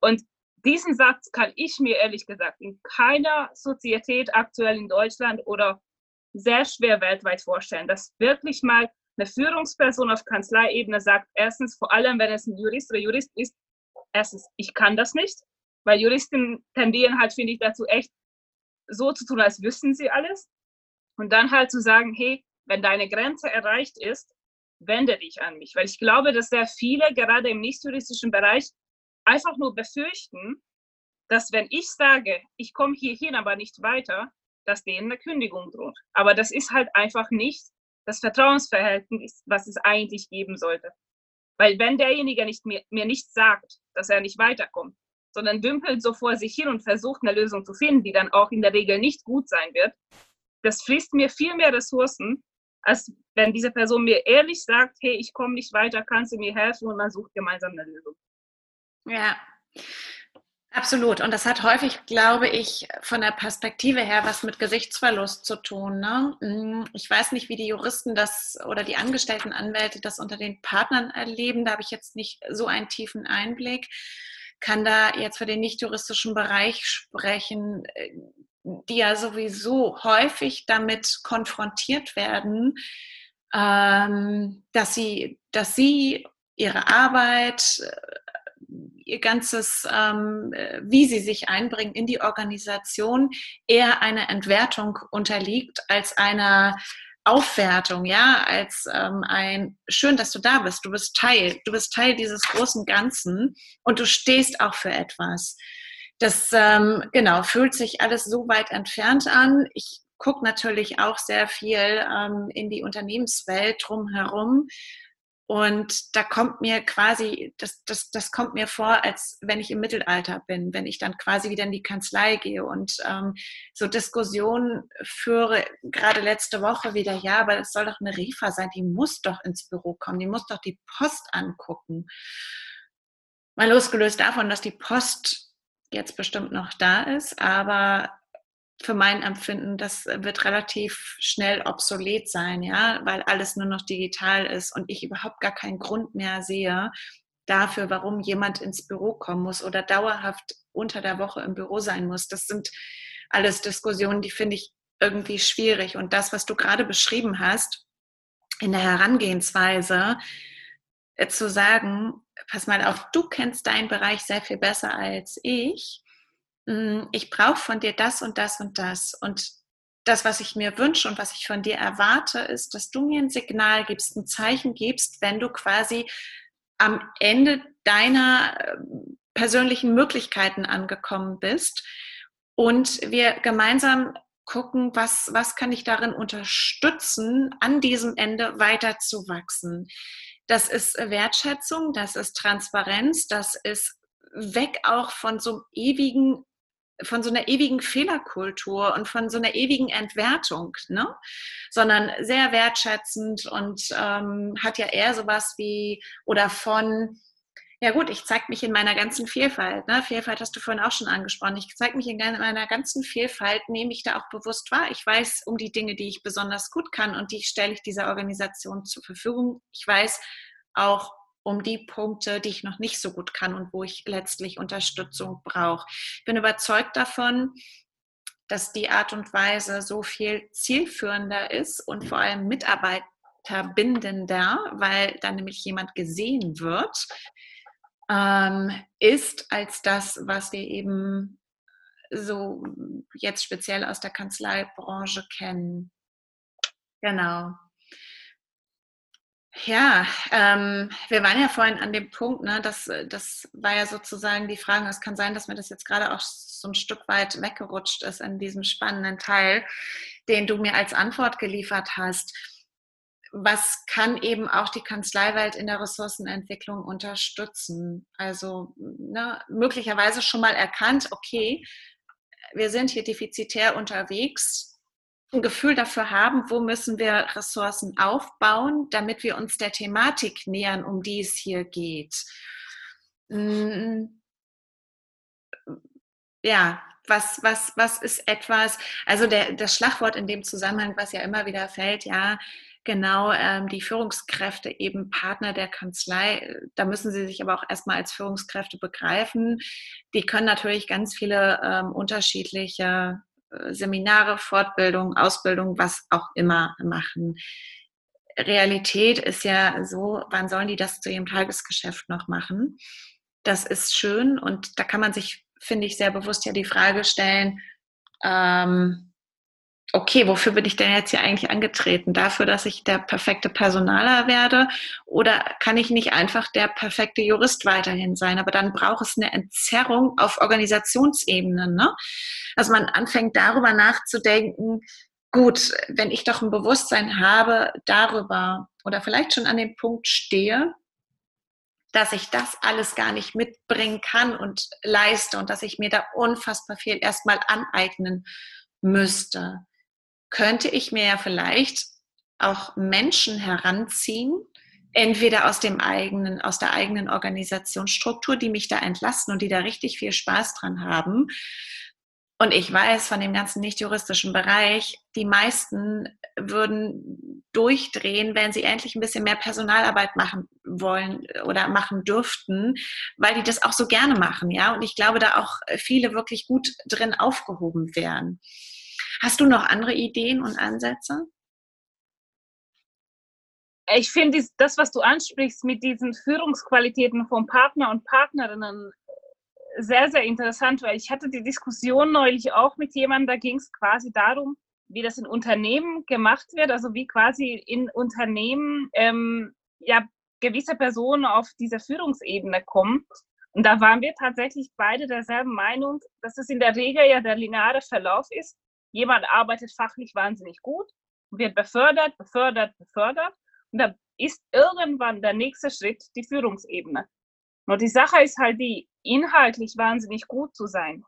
Und diesen Satz kann ich mir ehrlich gesagt in keiner Sozietät aktuell in Deutschland oder sehr schwer weltweit vorstellen, dass wirklich mal eine Führungsperson auf Kanzleiebene sagt, erstens, vor allem wenn es ein Jurist oder Jurist ist, erstens, ich kann das nicht, weil Juristen tendieren halt, finde ich, dazu echt so zu tun, als wüssten sie alles. Und dann halt zu sagen, hey, wenn deine Grenze erreicht ist, wende dich an mich. Weil ich glaube, dass sehr viele, gerade im nicht-juristischen Bereich, einfach nur befürchten, dass wenn ich sage, ich komme hierhin, aber nicht weiter, dass denen eine Kündigung droht. Aber das ist halt einfach nicht das Vertrauensverhältnis, was es eigentlich geben sollte. Weil wenn derjenige nicht mir, mir nicht sagt, dass er nicht weiterkommt, sondern dümpelt so vor sich hin und versucht eine Lösung zu finden, die dann auch in der Regel nicht gut sein wird, das frisst mir viel mehr Ressourcen, als wenn diese Person mir ehrlich sagt, hey, ich komme nicht weiter, kannst du mir helfen und man sucht gemeinsam eine Lösung. Ja, Absolut. Und das hat häufig, glaube ich, von der Perspektive her was mit Gesichtsverlust zu tun. Ne? Mm, ich weiß nicht, wie die Juristen das oder die angestellten Anwälte das unter den Partnern erleben. Da habe ich jetzt nicht so einen tiefen Einblick. Kann da jetzt für den nicht-juristischen Bereich sprechen, äh, die ja sowieso häufig damit konfrontiert werden, ähm, dass sie, dass sie ihre Arbeit, ihr ganzes, ähm, wie sie sich einbringen in die Organisation, eher einer Entwertung unterliegt als einer Aufwertung, ja, als ähm, ein schön, dass du da bist. Du bist Teil, du bist Teil dieses großen Ganzen und du stehst auch für etwas. Das ähm, genau fühlt sich alles so weit entfernt an. Ich gucke natürlich auch sehr viel ähm, in die Unternehmenswelt drumherum und da kommt mir quasi, das, das, das kommt mir vor, als wenn ich im Mittelalter bin, wenn ich dann quasi wieder in die Kanzlei gehe und ähm, so Diskussionen führe, gerade letzte Woche wieder, ja, aber es soll doch eine Rifa sein, die muss doch ins Büro kommen, die muss doch die Post angucken. Mal losgelöst davon, dass die Post jetzt bestimmt noch da ist, aber für mein Empfinden, das wird relativ schnell obsolet sein, ja, weil alles nur noch digital ist und ich überhaupt gar keinen Grund mehr sehe dafür, warum jemand ins Büro kommen muss oder dauerhaft unter der Woche im Büro sein muss. Das sind alles Diskussionen, die finde ich irgendwie schwierig. Und das, was du gerade beschrieben hast, in der Herangehensweise, äh, zu sagen, pass mal auf, du kennst deinen Bereich sehr viel besser als ich ich brauche von dir das und das und das. Und das, was ich mir wünsche und was ich von dir erwarte, ist, dass du mir ein Signal gibst, ein Zeichen gibst, wenn du quasi am Ende deiner ähm, persönlichen Möglichkeiten angekommen bist und wir gemeinsam gucken, was, was kann ich darin unterstützen, an diesem Ende weiterzuwachsen. Das ist Wertschätzung, das ist Transparenz, das ist weg auch von so einem ewigen von so einer ewigen Fehlerkultur und von so einer ewigen Entwertung, ne? sondern sehr wertschätzend und ähm, hat ja eher sowas wie oder von, ja gut, ich zeige mich in meiner ganzen Vielfalt. Ne? Vielfalt hast du vorhin auch schon angesprochen. Ich zeige mich in meiner ganzen Vielfalt, nehme ich da auch bewusst wahr. Ich weiß um die Dinge, die ich besonders gut kann und die stelle ich dieser Organisation zur Verfügung. Ich weiß auch, um die Punkte, die ich noch nicht so gut kann und wo ich letztlich Unterstützung brauche. Ich bin überzeugt davon, dass die Art und Weise so viel zielführender ist und vor allem mitarbeiterbindender, weil dann nämlich jemand gesehen wird, ähm, ist als das, was wir eben so jetzt speziell aus der Kanzleibranche kennen. Genau. Ja, ähm, wir waren ja vorhin an dem Punkt, ne, das, das war ja sozusagen die Frage, es kann sein, dass mir das jetzt gerade auch so ein Stück weit weggerutscht ist in diesem spannenden Teil, den du mir als Antwort geliefert hast. Was kann eben auch die Kanzleiwelt in der Ressourcenentwicklung unterstützen? Also ne, möglicherweise schon mal erkannt, okay, wir sind hier defizitär unterwegs, ein Gefühl dafür haben, wo müssen wir Ressourcen aufbauen, damit wir uns der Thematik nähern, um die es hier geht. Mm. Ja, was, was, was ist etwas, also der, das Schlagwort in dem Zusammenhang, was ja immer wieder fällt, ja, genau, ähm, die Führungskräfte eben Partner der Kanzlei, da müssen sie sich aber auch erstmal als Führungskräfte begreifen. Die können natürlich ganz viele ähm, unterschiedliche Seminare, Fortbildung, Ausbildung, was auch immer machen. Realität ist ja so, wann sollen die das zu ihrem Tagesgeschäft noch machen? Das ist schön und da kann man sich, finde ich, sehr bewusst ja die Frage stellen, ähm, okay, wofür bin ich denn jetzt hier eigentlich angetreten? Dafür, dass ich der perfekte Personaler werde? Oder kann ich nicht einfach der perfekte Jurist weiterhin sein? Aber dann braucht es eine Entzerrung auf Organisationsebene. Ne? Also man anfängt darüber nachzudenken, gut, wenn ich doch ein Bewusstsein habe darüber oder vielleicht schon an dem Punkt stehe, dass ich das alles gar nicht mitbringen kann und leiste und dass ich mir da unfassbar viel erstmal aneignen müsste könnte ich mir ja vielleicht auch Menschen heranziehen, entweder aus dem eigenen, aus der eigenen Organisationsstruktur, die mich da entlasten und die da richtig viel Spaß dran haben. Und ich weiß von dem ganzen nicht juristischen Bereich, die meisten würden durchdrehen, wenn sie endlich ein bisschen mehr Personalarbeit machen wollen oder machen dürften, weil die das auch so gerne machen, ja. Und ich glaube, da auch viele wirklich gut drin aufgehoben wären. Hast du noch andere Ideen und Ansätze? ich finde das, was du ansprichst mit diesen Führungsqualitäten von Partner und Partnerinnen sehr, sehr interessant, weil ich hatte die Diskussion neulich auch mit jemandem, da ging es quasi darum, wie das in Unternehmen gemacht wird, also wie quasi in Unternehmen ähm, ja gewisse Personen auf diese Führungsebene kommen. Und da waren wir tatsächlich beide derselben Meinung, dass es in der Regel ja der lineare Verlauf ist. Jemand arbeitet fachlich wahnsinnig gut, wird befördert, befördert, befördert. Und da ist irgendwann der nächste Schritt die Führungsebene. Nur die Sache ist halt die, inhaltlich wahnsinnig gut zu sein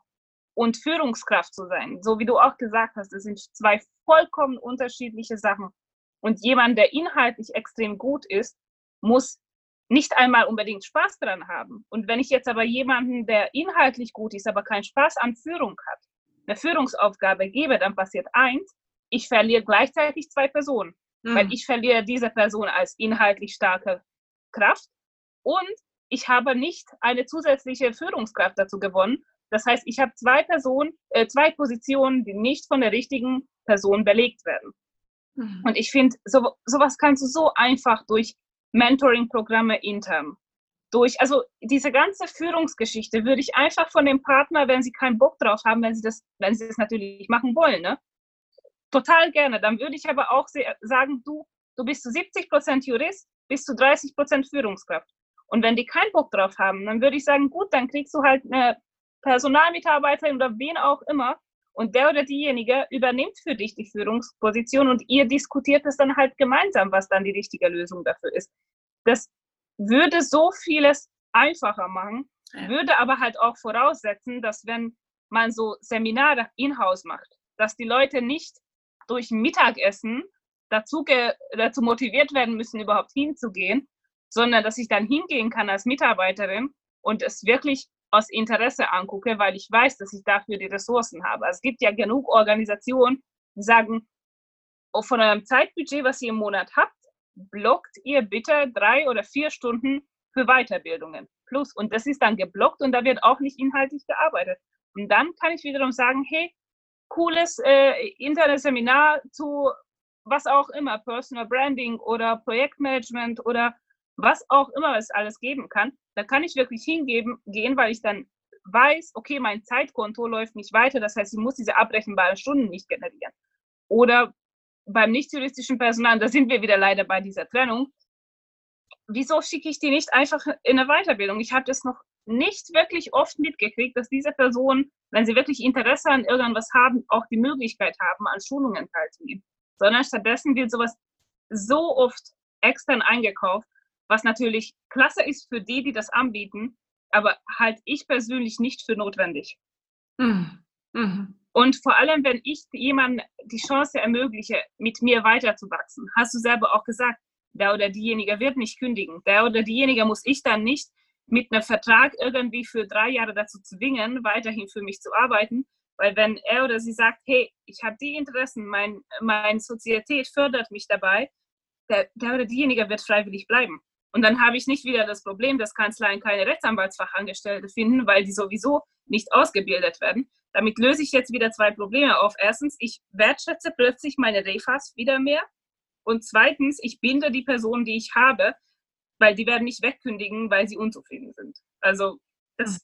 und Führungskraft zu sein. So wie du auch gesagt hast, das sind zwei vollkommen unterschiedliche Sachen. Und jemand, der inhaltlich extrem gut ist, muss nicht einmal unbedingt Spaß dran haben. Und wenn ich jetzt aber jemanden, der inhaltlich gut ist, aber keinen Spaß an Führung hat, eine Führungsaufgabe gebe, dann passiert eins, ich verliere gleichzeitig zwei Personen. Mhm. Weil ich verliere diese Person als inhaltlich starke Kraft und ich habe nicht eine zusätzliche Führungskraft dazu gewonnen. Das heißt, ich habe zwei Personen, äh, zwei Positionen, die nicht von der richtigen Person belegt werden. Mhm. Und ich finde, so, sowas kannst du so einfach durch Mentoring-Programme intern. Durch, also diese ganze Führungsgeschichte würde ich einfach von dem Partner, wenn sie keinen Bock drauf haben, wenn sie das, wenn sie das natürlich machen wollen, ne? Total gerne. Dann würde ich aber auch sagen, du, du bist zu 70 Prozent Jurist, bist zu 30 Prozent Führungskraft. Und wenn die keinen Bock drauf haben, dann würde ich sagen, gut, dann kriegst du halt eine Personalmitarbeiterin oder wen auch immer, und der oder diejenige übernimmt für dich die Führungsposition und ihr diskutiert es dann halt gemeinsam, was dann die richtige Lösung dafür ist. Das würde so vieles einfacher machen, ja. würde aber halt auch voraussetzen, dass wenn man so Seminare in-house macht, dass die Leute nicht durch Mittagessen dazu, dazu motiviert werden müssen, überhaupt hinzugehen, sondern dass ich dann hingehen kann als Mitarbeiterin und es wirklich aus Interesse angucke, weil ich weiß, dass ich dafür die Ressourcen habe. Also es gibt ja genug Organisationen, die sagen, oh, von eurem Zeitbudget, was ihr im Monat habt, blockt ihr bitte drei oder vier Stunden für Weiterbildungen. Plus. Und das ist dann geblockt und da wird auch nicht inhaltlich gearbeitet. Und dann kann ich wiederum sagen, hey, cooles äh, Internetseminar zu was auch immer, Personal Branding oder Projektmanagement oder was auch immer es alles geben kann, da kann ich wirklich hingehen, gehen, weil ich dann weiß, okay, mein Zeitkonto läuft nicht weiter, das heißt, ich muss diese abrechenbaren Stunden nicht generieren. Oder beim nicht-juristischen Personal, da sind wir wieder leider bei dieser Trennung, wieso schicke ich die nicht einfach in eine Weiterbildung? Ich habe das noch nicht wirklich oft mitgekriegt, dass diese Personen, wenn sie wirklich Interesse an irgendwas haben, auch die Möglichkeit haben, an Schulungen teilzunehmen. Sondern stattdessen wird sowas so oft extern eingekauft, was natürlich klasse ist für die, die das anbieten, aber halt ich persönlich nicht für notwendig. Mhm. Mhm. Und vor allem, wenn ich jemandem die Chance ermögliche, mit mir weiterzuwachsen, hast du selber auch gesagt, der oder diejenige wird nicht kündigen. Der oder diejenige muss ich dann nicht mit einem Vertrag irgendwie für drei Jahre dazu zwingen, weiterhin für mich zu arbeiten. Weil wenn er oder sie sagt, hey, ich habe die Interessen, mein, meine Sozietät fördert mich dabei, der, der oder diejenige wird freiwillig bleiben. Und dann habe ich nicht wieder das Problem, dass Kanzleien keine Rechtsanwaltsfachangestellte finden, weil die sowieso nicht ausgebildet werden. Damit löse ich jetzt wieder zwei Probleme auf. Erstens, ich wertschätze plötzlich meine Refas wieder mehr. Und zweitens, ich binde die Personen, die ich habe, weil die werden nicht wegkündigen, weil sie unzufrieden sind. Also das hm.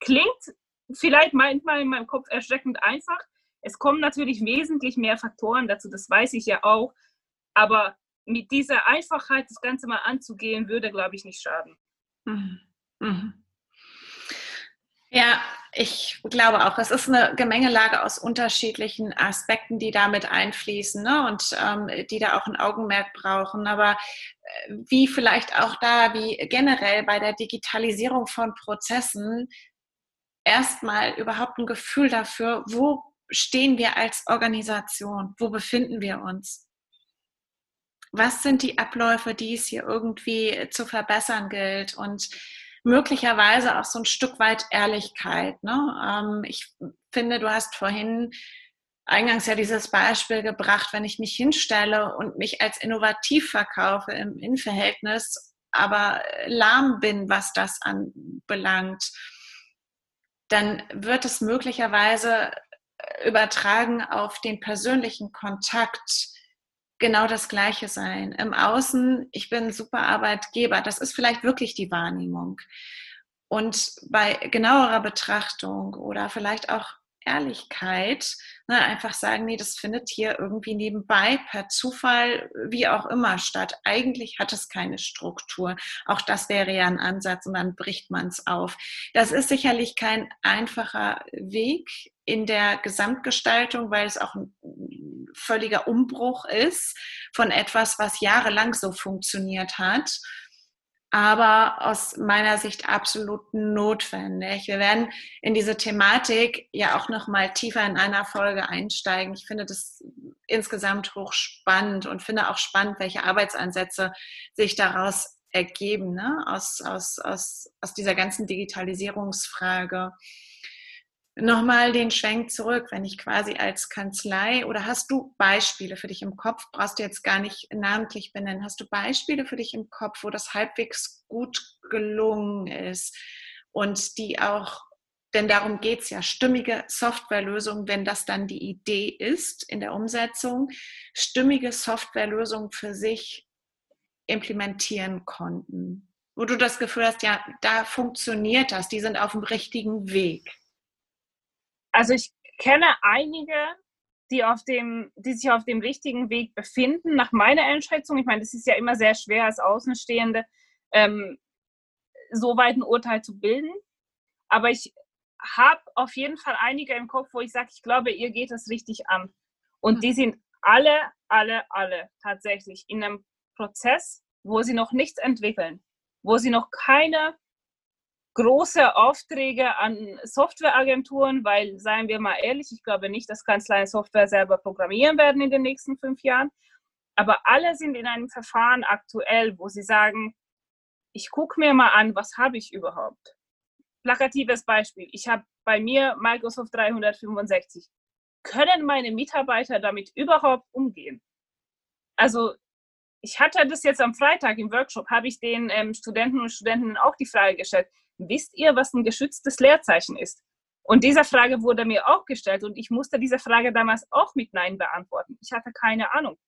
klingt vielleicht manchmal in meinem Kopf erschreckend einfach. Es kommen natürlich wesentlich mehr Faktoren dazu, das weiß ich ja auch. Aber mit dieser Einfachheit das Ganze mal anzugehen, würde, glaube ich, nicht schaden. Mhm. Mhm. Ja, ich glaube auch, es ist eine Gemengelage aus unterschiedlichen Aspekten, die damit einfließen ne? und ähm, die da auch ein Augenmerk brauchen. Aber äh, wie vielleicht auch da, wie generell bei der Digitalisierung von Prozessen, erstmal überhaupt ein Gefühl dafür, wo stehen wir als Organisation, wo befinden wir uns was sind die Abläufe, die es hier irgendwie zu verbessern gilt und möglicherweise auch so ein Stück weit Ehrlichkeit. Ne? Ähm, ich finde, du hast vorhin eingangs ja dieses Beispiel gebracht, wenn ich mich hinstelle und mich als innovativ verkaufe im Innenverhältnis, aber lahm bin, was das anbelangt, dann wird es möglicherweise übertragen auf den persönlichen Kontakt genau das Gleiche sein. Im Außen, ich bin super Arbeitgeber, das ist vielleicht wirklich die Wahrnehmung. Und bei genauerer Betrachtung oder vielleicht auch Ehrlichkeit, ne, einfach sagen, nee, das findet hier irgendwie nebenbei, per Zufall, wie auch immer statt. Eigentlich hat es keine Struktur. Auch das wäre ja ein Ansatz und dann bricht man es auf. Das ist sicherlich kein einfacher Weg in der Gesamtgestaltung, weil es auch ein völliger Umbruch ist von etwas, was jahrelang so funktioniert hat aber aus meiner Sicht absolut notwendig. Wir werden in diese Thematik ja auch noch mal tiefer in einer Folge einsteigen. Ich finde das insgesamt hochspannend und finde auch spannend, welche Arbeitsansätze sich daraus ergeben, ne? aus, aus, aus, aus dieser ganzen Digitalisierungsfrage nochmal den Schwenk zurück, wenn ich quasi als Kanzlei oder hast du Beispiele für dich im Kopf, brauchst du jetzt gar nicht namentlich benennen, hast du Beispiele für dich im Kopf, wo das halbwegs gut gelungen ist und die auch, denn darum geht es ja, stimmige Softwarelösungen, wenn das dann die Idee ist in der Umsetzung, stimmige Softwarelösungen für sich implementieren konnten. Wo du das Gefühl hast, ja, da funktioniert das, die sind auf dem richtigen Weg. Also ich kenne einige, die, auf dem, die sich auf dem richtigen Weg befinden, nach meiner Einschätzung. Ich meine, das ist ja immer sehr schwer als Außenstehende, ähm, so weit ein Urteil zu bilden. Aber ich habe auf jeden Fall einige im Kopf, wo ich sage, ich glaube, ihr geht es richtig an. Und hm. die sind alle, alle, alle tatsächlich in einem Prozess, wo sie noch nichts entwickeln, wo sie noch keine große Aufträge an Softwareagenturen, weil, seien wir mal ehrlich, ich glaube nicht, dass Kanzleien Software selber programmieren werden in den nächsten fünf Jahren. Aber alle sind in einem Verfahren aktuell, wo sie sagen, ich gucke mir mal an, was habe ich überhaupt. Plakatives Beispiel. Ich habe bei mir Microsoft 365. Können meine Mitarbeiter damit überhaupt umgehen? Also ich hatte das jetzt am Freitag im Workshop, habe ich den ähm, Studenten und Studentinnen auch die Frage gestellt, wisst ihr, was ein geschütztes Leerzeichen ist? Und diese Frage wurde mir auch gestellt und ich musste diese Frage damals auch mit Nein beantworten. Ich hatte keine Ahnung.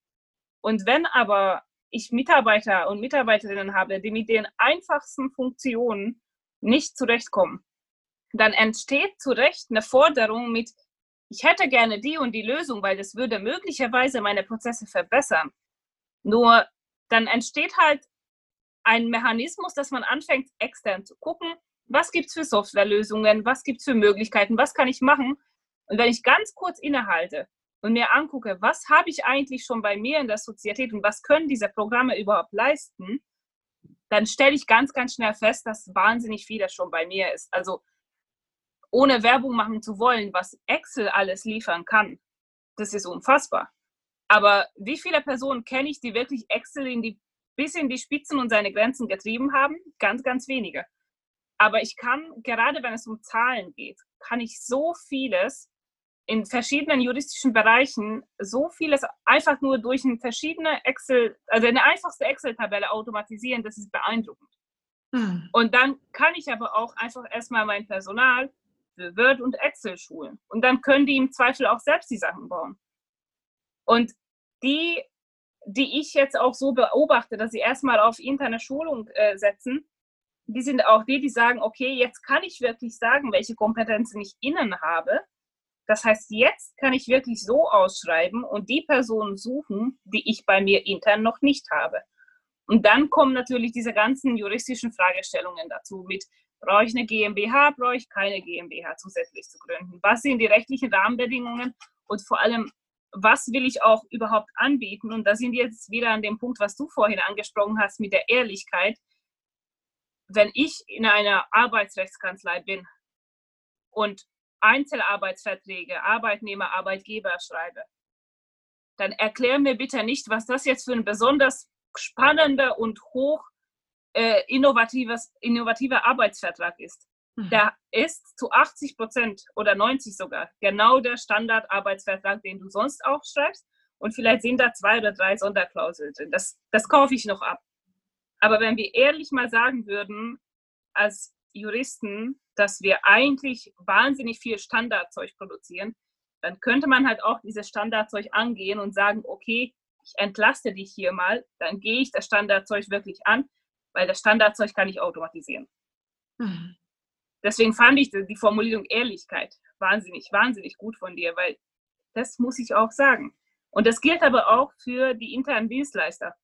Und wenn aber ich Mitarbeiter und Mitarbeiterinnen habe, die mit den einfachsten Funktionen nicht zurechtkommen, dann entsteht zu Recht eine Forderung mit, ich hätte gerne die und die Lösung, weil das würde möglicherweise meine Prozesse verbessern. Nur dann entsteht halt ein Mechanismus, dass man anfängt, extern zu gucken, was gibt es für Softwarelösungen, was gibt es für Möglichkeiten, was kann ich machen. Und wenn ich ganz kurz innehalte und mir angucke, was habe ich eigentlich schon bei mir in der Sozietät und was können diese Programme überhaupt leisten, dann stelle ich ganz, ganz schnell fest, dass wahnsinnig viel das schon bei mir ist. Also ohne Werbung machen zu wollen, was Excel alles liefern kann, das ist unfassbar. Aber wie viele Personen kenne ich, die wirklich Excel in die bis in die Spitzen und seine Grenzen getrieben haben? Ganz, ganz wenige. Aber ich kann, gerade wenn es um Zahlen geht, kann ich so vieles in verschiedenen juristischen Bereichen, so vieles einfach nur durch eine verschiedene Excel, also eine einfachste Excel-Tabelle automatisieren, das ist beeindruckend. Hm. Und dann kann ich aber auch einfach erstmal mein Personal für Word und Excel schulen. Und dann können die im Zweifel auch selbst die Sachen bauen. Und die die ich jetzt auch so beobachte, dass sie erstmal auf interne Schulung äh, setzen, die sind auch die, die sagen, okay, jetzt kann ich wirklich sagen, welche Kompetenzen ich innen habe. Das heißt, jetzt kann ich wirklich so ausschreiben und die Personen suchen, die ich bei mir intern noch nicht habe. Und dann kommen natürlich diese ganzen juristischen Fragestellungen dazu mit, brauche ich eine GmbH, brauche ich keine GmbH zusätzlich zu gründen? Was sind die rechtlichen Rahmenbedingungen? Und vor allem, was will ich auch überhaupt anbieten? Und da sind wir jetzt wieder an dem Punkt, was du vorhin angesprochen hast mit der Ehrlichkeit. Wenn ich in einer Arbeitsrechtskanzlei bin und Einzelarbeitsverträge, Arbeitnehmer, Arbeitgeber schreibe, dann erklär mir bitte nicht, was das jetzt für ein besonders spannender und hoch äh, innovatives, innovativer Arbeitsvertrag ist. Mhm. Der ist zu 80 Prozent oder 90 sogar genau der Standardarbeitsvertrag, den du sonst auch schreibst. Und vielleicht sind da zwei oder drei Sonderklauseln drin. Das, das kaufe ich noch ab. Aber wenn wir ehrlich mal sagen würden, als Juristen, dass wir eigentlich wahnsinnig viel Standardzeug produzieren, dann könnte man halt auch dieses Standardzeug angehen und sagen, okay, ich entlaste dich hier mal, dann gehe ich das Standardzeug wirklich an, weil das Standardzeug kann ich automatisieren. Mhm. Deswegen fand ich die Formulierung Ehrlichkeit wahnsinnig, wahnsinnig gut von dir, weil das muss ich auch sagen. Und das gilt aber auch für die internen Dienstleister.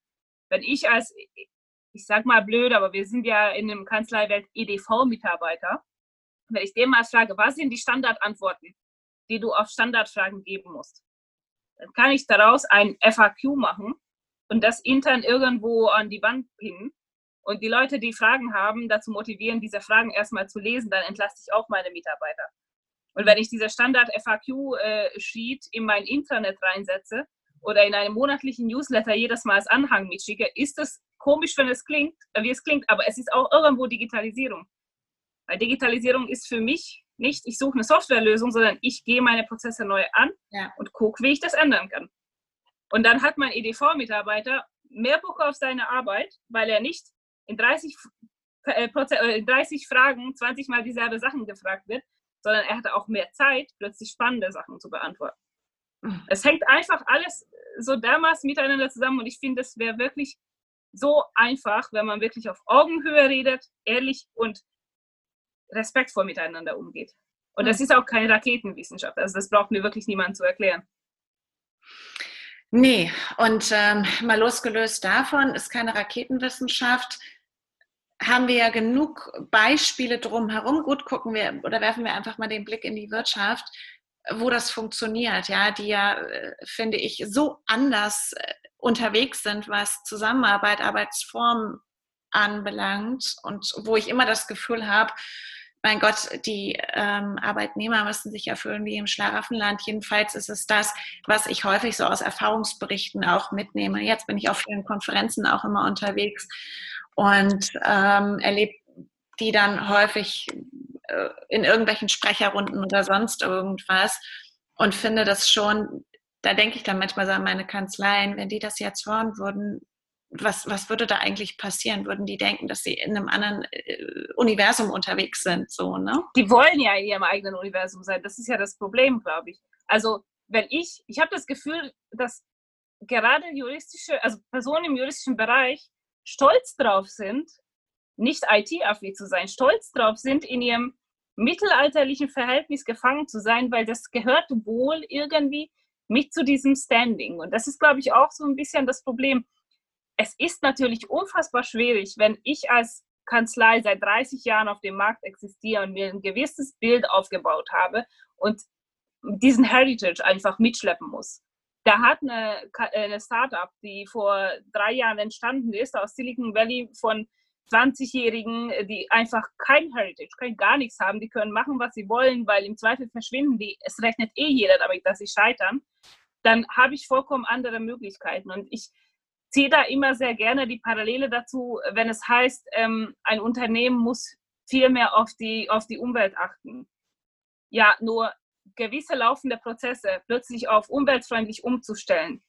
Wenn ich als, ich sag mal blöd, aber wir sind ja in einem Kanzleiwelt EDV-Mitarbeiter, wenn ich dem mal frage, was sind die Standardantworten, die du auf Standardfragen geben musst, dann kann ich daraus ein FAQ machen und das intern irgendwo an die Wand pinnen und die Leute, die Fragen haben, dazu motivieren, diese Fragen erstmal zu lesen, dann entlasse ich auch meine Mitarbeiter. Und wenn ich diese Standard-FAQ-Sheet äh, in mein Internet reinsetze oder in einem monatlichen Newsletter jedes Mal als Anhang mitschicke, ist es komisch, wenn es klingt, äh, wie es klingt, aber es ist auch irgendwo Digitalisierung. Weil Digitalisierung ist für mich nicht, ich suche eine Softwarelösung, sondern ich gehe meine Prozesse neu an ja. und gucke, wie ich das ändern kann. Und dann hat mein EDV-Mitarbeiter mehr Bock auf seine Arbeit, weil er nicht in 30, äh, äh, in 30 Fragen 20 Mal dieselbe Sachen gefragt wird, sondern er hatte auch mehr Zeit, plötzlich spannende Sachen zu beantworten. Es hängt einfach alles so dermaßen miteinander zusammen und ich finde, es wäre wirklich so einfach, wenn man wirklich auf Augenhöhe redet, ehrlich und respektvoll miteinander umgeht. Und das ist auch keine Raketenwissenschaft. Also das braucht mir wirklich niemand zu erklären. Nee, und ähm, mal losgelöst davon ist keine Raketenwissenschaft. Haben wir ja genug Beispiele drumherum. Gut, gucken wir oder werfen wir einfach mal den Blick in die Wirtschaft, wo das funktioniert, ja, die ja, äh, finde ich, so anders äh, unterwegs sind, was Zusammenarbeit, Arbeitsformen anbelangt und wo ich immer das Gefühl habe, mein Gott, die ähm, Arbeitnehmer müssen sich erfüllen wie im Schlaraffenland. Jedenfalls ist es das, was ich häufig so aus Erfahrungsberichten auch mitnehme. Jetzt bin ich auf vielen Konferenzen auch immer unterwegs und ähm, erlebe die dann häufig äh, in irgendwelchen Sprecherrunden oder sonst irgendwas und finde das schon, da denke ich dann manchmal so an meine Kanzleien, wenn die das jetzt hören würden, was, was würde da eigentlich passieren? Würden die denken, dass sie in einem anderen äh, Universum unterwegs sind? So, ne? Die wollen ja in ihrem eigenen Universum sein. Das ist ja das Problem, glaube ich. Also, wenn ich, ich habe das Gefühl, dass gerade juristische, also Personen im juristischen Bereich stolz drauf sind, nicht IT-affin zu sein, stolz drauf sind, in ihrem mittelalterlichen Verhältnis gefangen zu sein, weil das gehört wohl irgendwie mit zu diesem Standing. Und das ist, glaube ich, auch so ein bisschen das Problem es ist natürlich unfassbar schwierig, wenn ich als Kanzlei seit 30 Jahren auf dem Markt existiere und mir ein gewisses Bild aufgebaut habe und diesen Heritage einfach mitschleppen muss. Da hat eine, eine Startup, die vor drei Jahren entstanden ist, aus Silicon Valley von 20-Jährigen, die einfach kein Heritage, kein gar nichts haben, die können machen, was sie wollen, weil im Zweifel verschwinden die. Es rechnet eh jeder damit, dass sie scheitern. Dann habe ich vollkommen andere Möglichkeiten. Und ich, ziehe da immer sehr gerne die Parallele dazu, wenn es heißt, ähm, ein Unternehmen muss viel mehr auf die, auf die Umwelt achten. Ja, nur gewisse laufende Prozesse plötzlich auf umweltfreundlich umzustellen,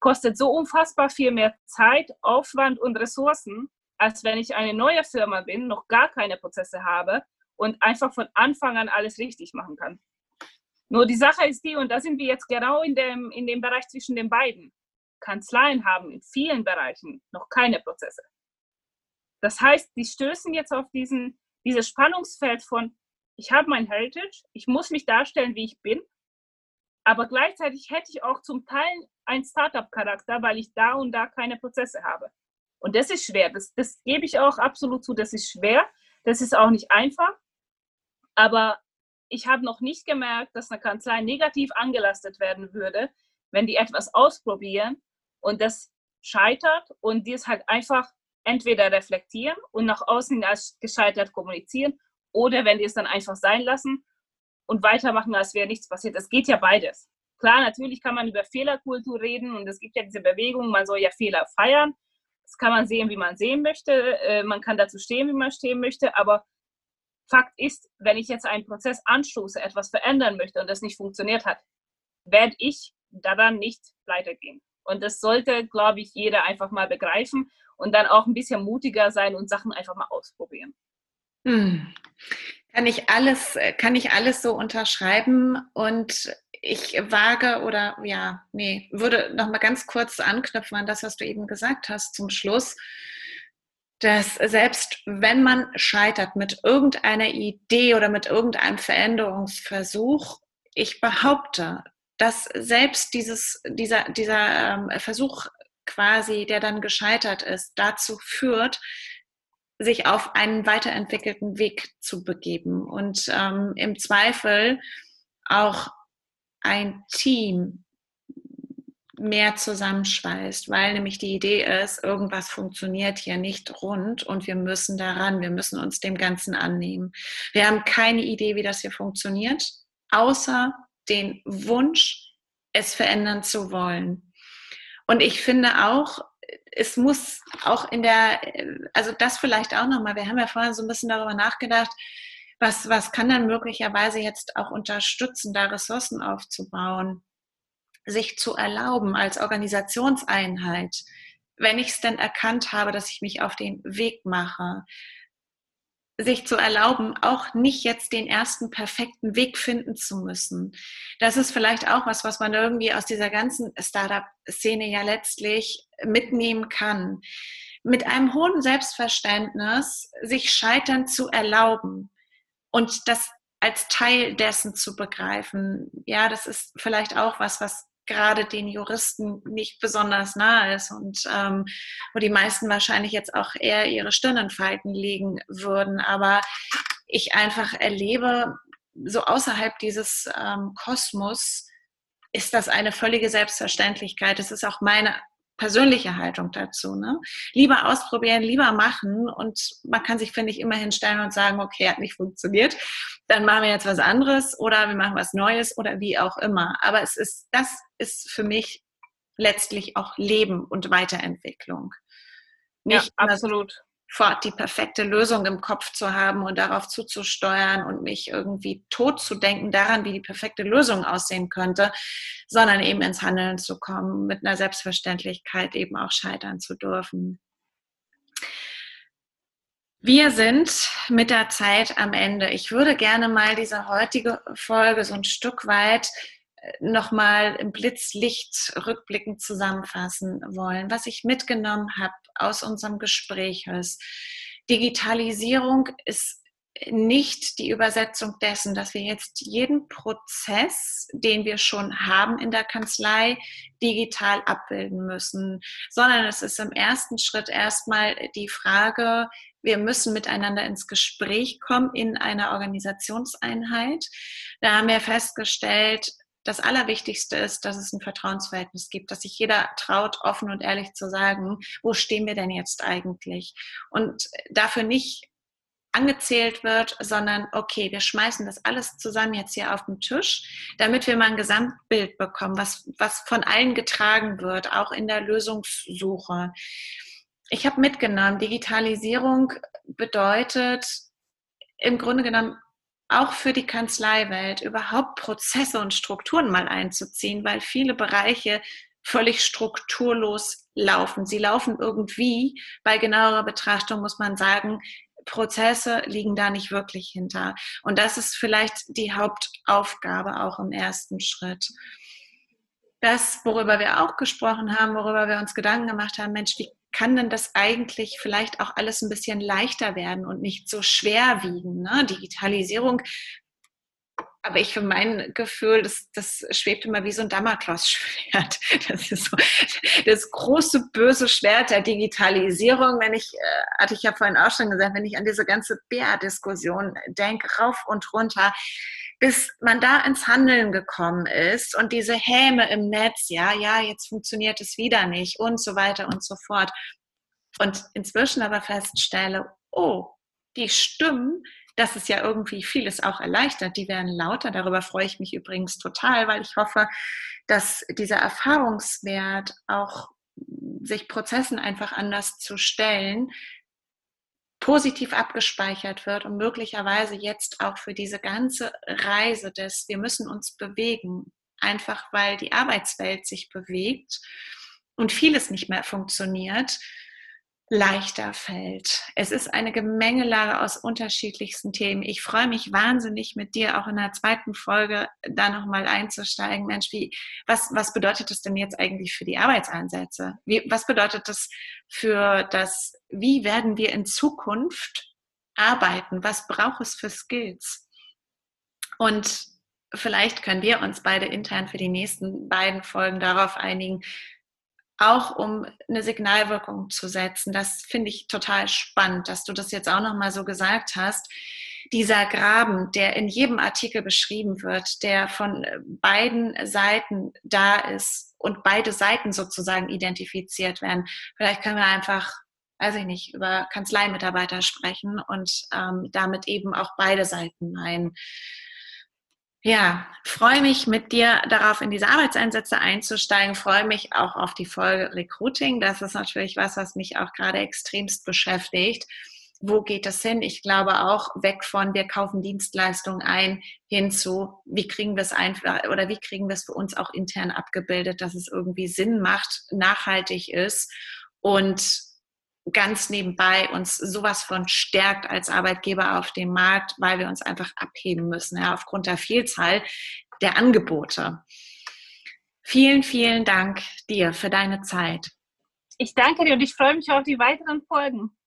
kostet so unfassbar viel mehr Zeit, Aufwand und Ressourcen, als wenn ich eine neue Firma bin, noch gar keine Prozesse habe und einfach von Anfang an alles richtig machen kann. Nur die Sache ist die, und da sind wir jetzt genau in dem, in dem Bereich zwischen den beiden. Kanzleien haben in vielen Bereichen noch keine Prozesse. Das heißt, die stößen jetzt auf diesen, dieses Spannungsfeld von, ich habe mein Heritage, ich muss mich darstellen, wie ich bin, aber gleichzeitig hätte ich auch zum Teil einen Startup-Charakter, weil ich da und da keine Prozesse habe. Und das ist schwer, das, das gebe ich auch absolut zu, das ist schwer, das ist auch nicht einfach, aber ich habe noch nicht gemerkt, dass eine Kanzlei negativ angelastet werden würde, wenn die etwas ausprobieren und das scheitert und die es halt einfach entweder reflektieren und nach außen als gescheitert kommunizieren oder wenn die es dann einfach sein lassen und weitermachen, als wäre nichts passiert. Das geht ja beides. Klar, natürlich kann man über Fehlerkultur reden und es gibt ja diese Bewegung, man soll ja Fehler feiern. Das kann man sehen, wie man sehen möchte. Äh, man kann dazu stehen, wie man stehen möchte. Aber Fakt ist, wenn ich jetzt einen Prozess anstoße, etwas verändern möchte und das nicht funktioniert hat, werde ich daran nicht weitergehen. Und das sollte, glaube ich, jeder einfach mal begreifen und dann auch ein bisschen mutiger sein und Sachen einfach mal ausprobieren. Hm. Kann ich alles, kann ich alles so unterschreiben und ich wage oder ja, nee, würde noch mal ganz kurz anknüpfen an das, was du eben gesagt hast zum Schluss, dass selbst wenn man scheitert mit irgendeiner Idee oder mit irgendeinem Veränderungsversuch, ich behaupte, dass selbst dieses, dieser, dieser ähm, Versuch quasi, der dann gescheitert ist, dazu führt, sich auf einen weiterentwickelten Weg zu begeben und ähm, im Zweifel auch ein Team mehr zusammenschweißt, weil nämlich die Idee ist, irgendwas funktioniert hier nicht rund und wir müssen daran, wir müssen uns dem Ganzen annehmen. Wir haben keine Idee, wie das hier funktioniert, außer den Wunsch, es verändern zu wollen. Und ich finde auch, es muss auch in der, also das vielleicht auch nochmal, wir haben ja vorhin so ein bisschen darüber nachgedacht, was, was kann dann möglicherweise jetzt auch unterstützen, da Ressourcen aufzubauen, sich zu erlauben als Organisationseinheit, wenn ich es denn erkannt habe, dass ich mich auf den Weg mache, sich zu erlauben, auch nicht jetzt den ersten perfekten Weg finden zu müssen. Das ist vielleicht auch was, was man irgendwie aus dieser ganzen Startup-Szene ja letztlich mitnehmen kann. Mit einem hohen Selbstverständnis, sich Scheitern zu erlauben und das als Teil dessen zu begreifen. Ja, das ist vielleicht auch was, was gerade den Juristen nicht besonders nahe ist und ähm, wo die meisten wahrscheinlich jetzt auch eher ihre Stirn in Falten legen würden. Aber ich einfach erlebe, so außerhalb dieses ähm, Kosmos ist das eine völlige Selbstverständlichkeit. Es ist auch meine persönliche Haltung dazu. Ne? Lieber ausprobieren, lieber machen und man kann sich, finde ich, immer hinstellen und sagen, okay, hat nicht funktioniert, dann machen wir jetzt was anderes oder wir machen was Neues oder wie auch immer. Aber es ist, das ist für mich letztlich auch Leben und Weiterentwicklung. Nicht ja, absolut fort die perfekte Lösung im Kopf zu haben und darauf zuzusteuern und mich irgendwie tot zu denken daran, wie die perfekte Lösung aussehen könnte, sondern eben ins Handeln zu kommen, mit einer Selbstverständlichkeit eben auch scheitern zu dürfen. Wir sind mit der Zeit am Ende. Ich würde gerne mal diese heutige Folge so ein Stück weit nochmal im Blitzlicht rückblickend zusammenfassen wollen, was ich mitgenommen habe aus unserem Gespräch ist. Digitalisierung ist nicht die Übersetzung dessen, dass wir jetzt jeden Prozess, den wir schon haben in der Kanzlei, digital abbilden müssen, sondern es ist im ersten Schritt erstmal die Frage, wir müssen miteinander ins Gespräch kommen in einer Organisationseinheit. Da haben wir festgestellt, das Allerwichtigste ist, dass es ein Vertrauensverhältnis gibt, dass sich jeder traut, offen und ehrlich zu sagen, wo stehen wir denn jetzt eigentlich? Und dafür nicht angezählt wird, sondern okay, wir schmeißen das alles zusammen jetzt hier auf den Tisch, damit wir mal ein Gesamtbild bekommen, was, was von allen getragen wird, auch in der Lösungssuche. Ich habe mitgenommen, Digitalisierung bedeutet im Grunde genommen auch für die Kanzleiwelt überhaupt Prozesse und Strukturen mal einzuziehen, weil viele Bereiche völlig strukturlos laufen. Sie laufen irgendwie. Bei genauerer Betrachtung muss man sagen, Prozesse liegen da nicht wirklich hinter. Und das ist vielleicht die Hauptaufgabe auch im ersten Schritt. Das, worüber wir auch gesprochen haben, worüber wir uns Gedanken gemacht haben, Mensch, wie kann denn das eigentlich vielleicht auch alles ein bisschen leichter werden und nicht so schwer wiegen? Ne? Digitalisierung aber ich für mein Gefühl, das, das schwebt immer wie so ein Damoklesschwert. Das ist so das große böse Schwert der Digitalisierung. Wenn ich, äh, hatte ich ja vorhin auch schon gesagt, wenn ich an diese ganze Bär-Diskussion denke, rauf und runter, bis man da ins Handeln gekommen ist und diese Häme im Netz, ja, ja, jetzt funktioniert es wieder nicht und so weiter und so fort. Und inzwischen aber feststelle, oh, die Stimmen, dass es ja irgendwie vieles auch erleichtert, die werden lauter. Darüber freue ich mich übrigens total, weil ich hoffe, dass dieser Erfahrungswert auch sich Prozessen einfach anders zu stellen, positiv abgespeichert wird und möglicherweise jetzt auch für diese ganze Reise des, wir müssen uns bewegen, einfach weil die Arbeitswelt sich bewegt und vieles nicht mehr funktioniert, leichter fällt. Es ist eine Gemengelage aus unterschiedlichsten Themen. Ich freue mich wahnsinnig mit dir auch in der zweiten Folge da nochmal einzusteigen. Mensch, wie, was, was bedeutet das denn jetzt eigentlich für die Arbeitseinsätze? Wie, was bedeutet das für das, wie werden wir in Zukunft arbeiten? Was braucht es für Skills? Und vielleicht können wir uns beide intern für die nächsten beiden Folgen darauf einigen, auch um eine Signalwirkung zu setzen. Das finde ich total spannend, dass du das jetzt auch nochmal so gesagt hast. Dieser Graben, der in jedem Artikel beschrieben wird, der von beiden Seiten da ist und beide Seiten sozusagen identifiziert werden. Vielleicht können wir einfach, weiß ich nicht, über Kanzleimitarbeiter sprechen und ähm, damit eben auch beide Seiten meinen. Ja, freue mich mit dir darauf, in diese Arbeitseinsätze einzusteigen. Freue mich auch auf die Folge Recruiting. Das ist natürlich was, was mich auch gerade extremst beschäftigt. Wo geht das hin? Ich glaube auch weg von wir kaufen Dienstleistungen ein hin zu wie kriegen wir es einfach oder wie kriegen wir es für uns auch intern abgebildet, dass es irgendwie Sinn macht, nachhaltig ist und ganz nebenbei uns sowas von stärkt als Arbeitgeber auf dem Markt, weil wir uns einfach abheben müssen, ja, aufgrund der Vielzahl der Angebote. Vielen, vielen Dank dir für deine Zeit. Ich danke dir und ich freue mich auf die weiteren Folgen.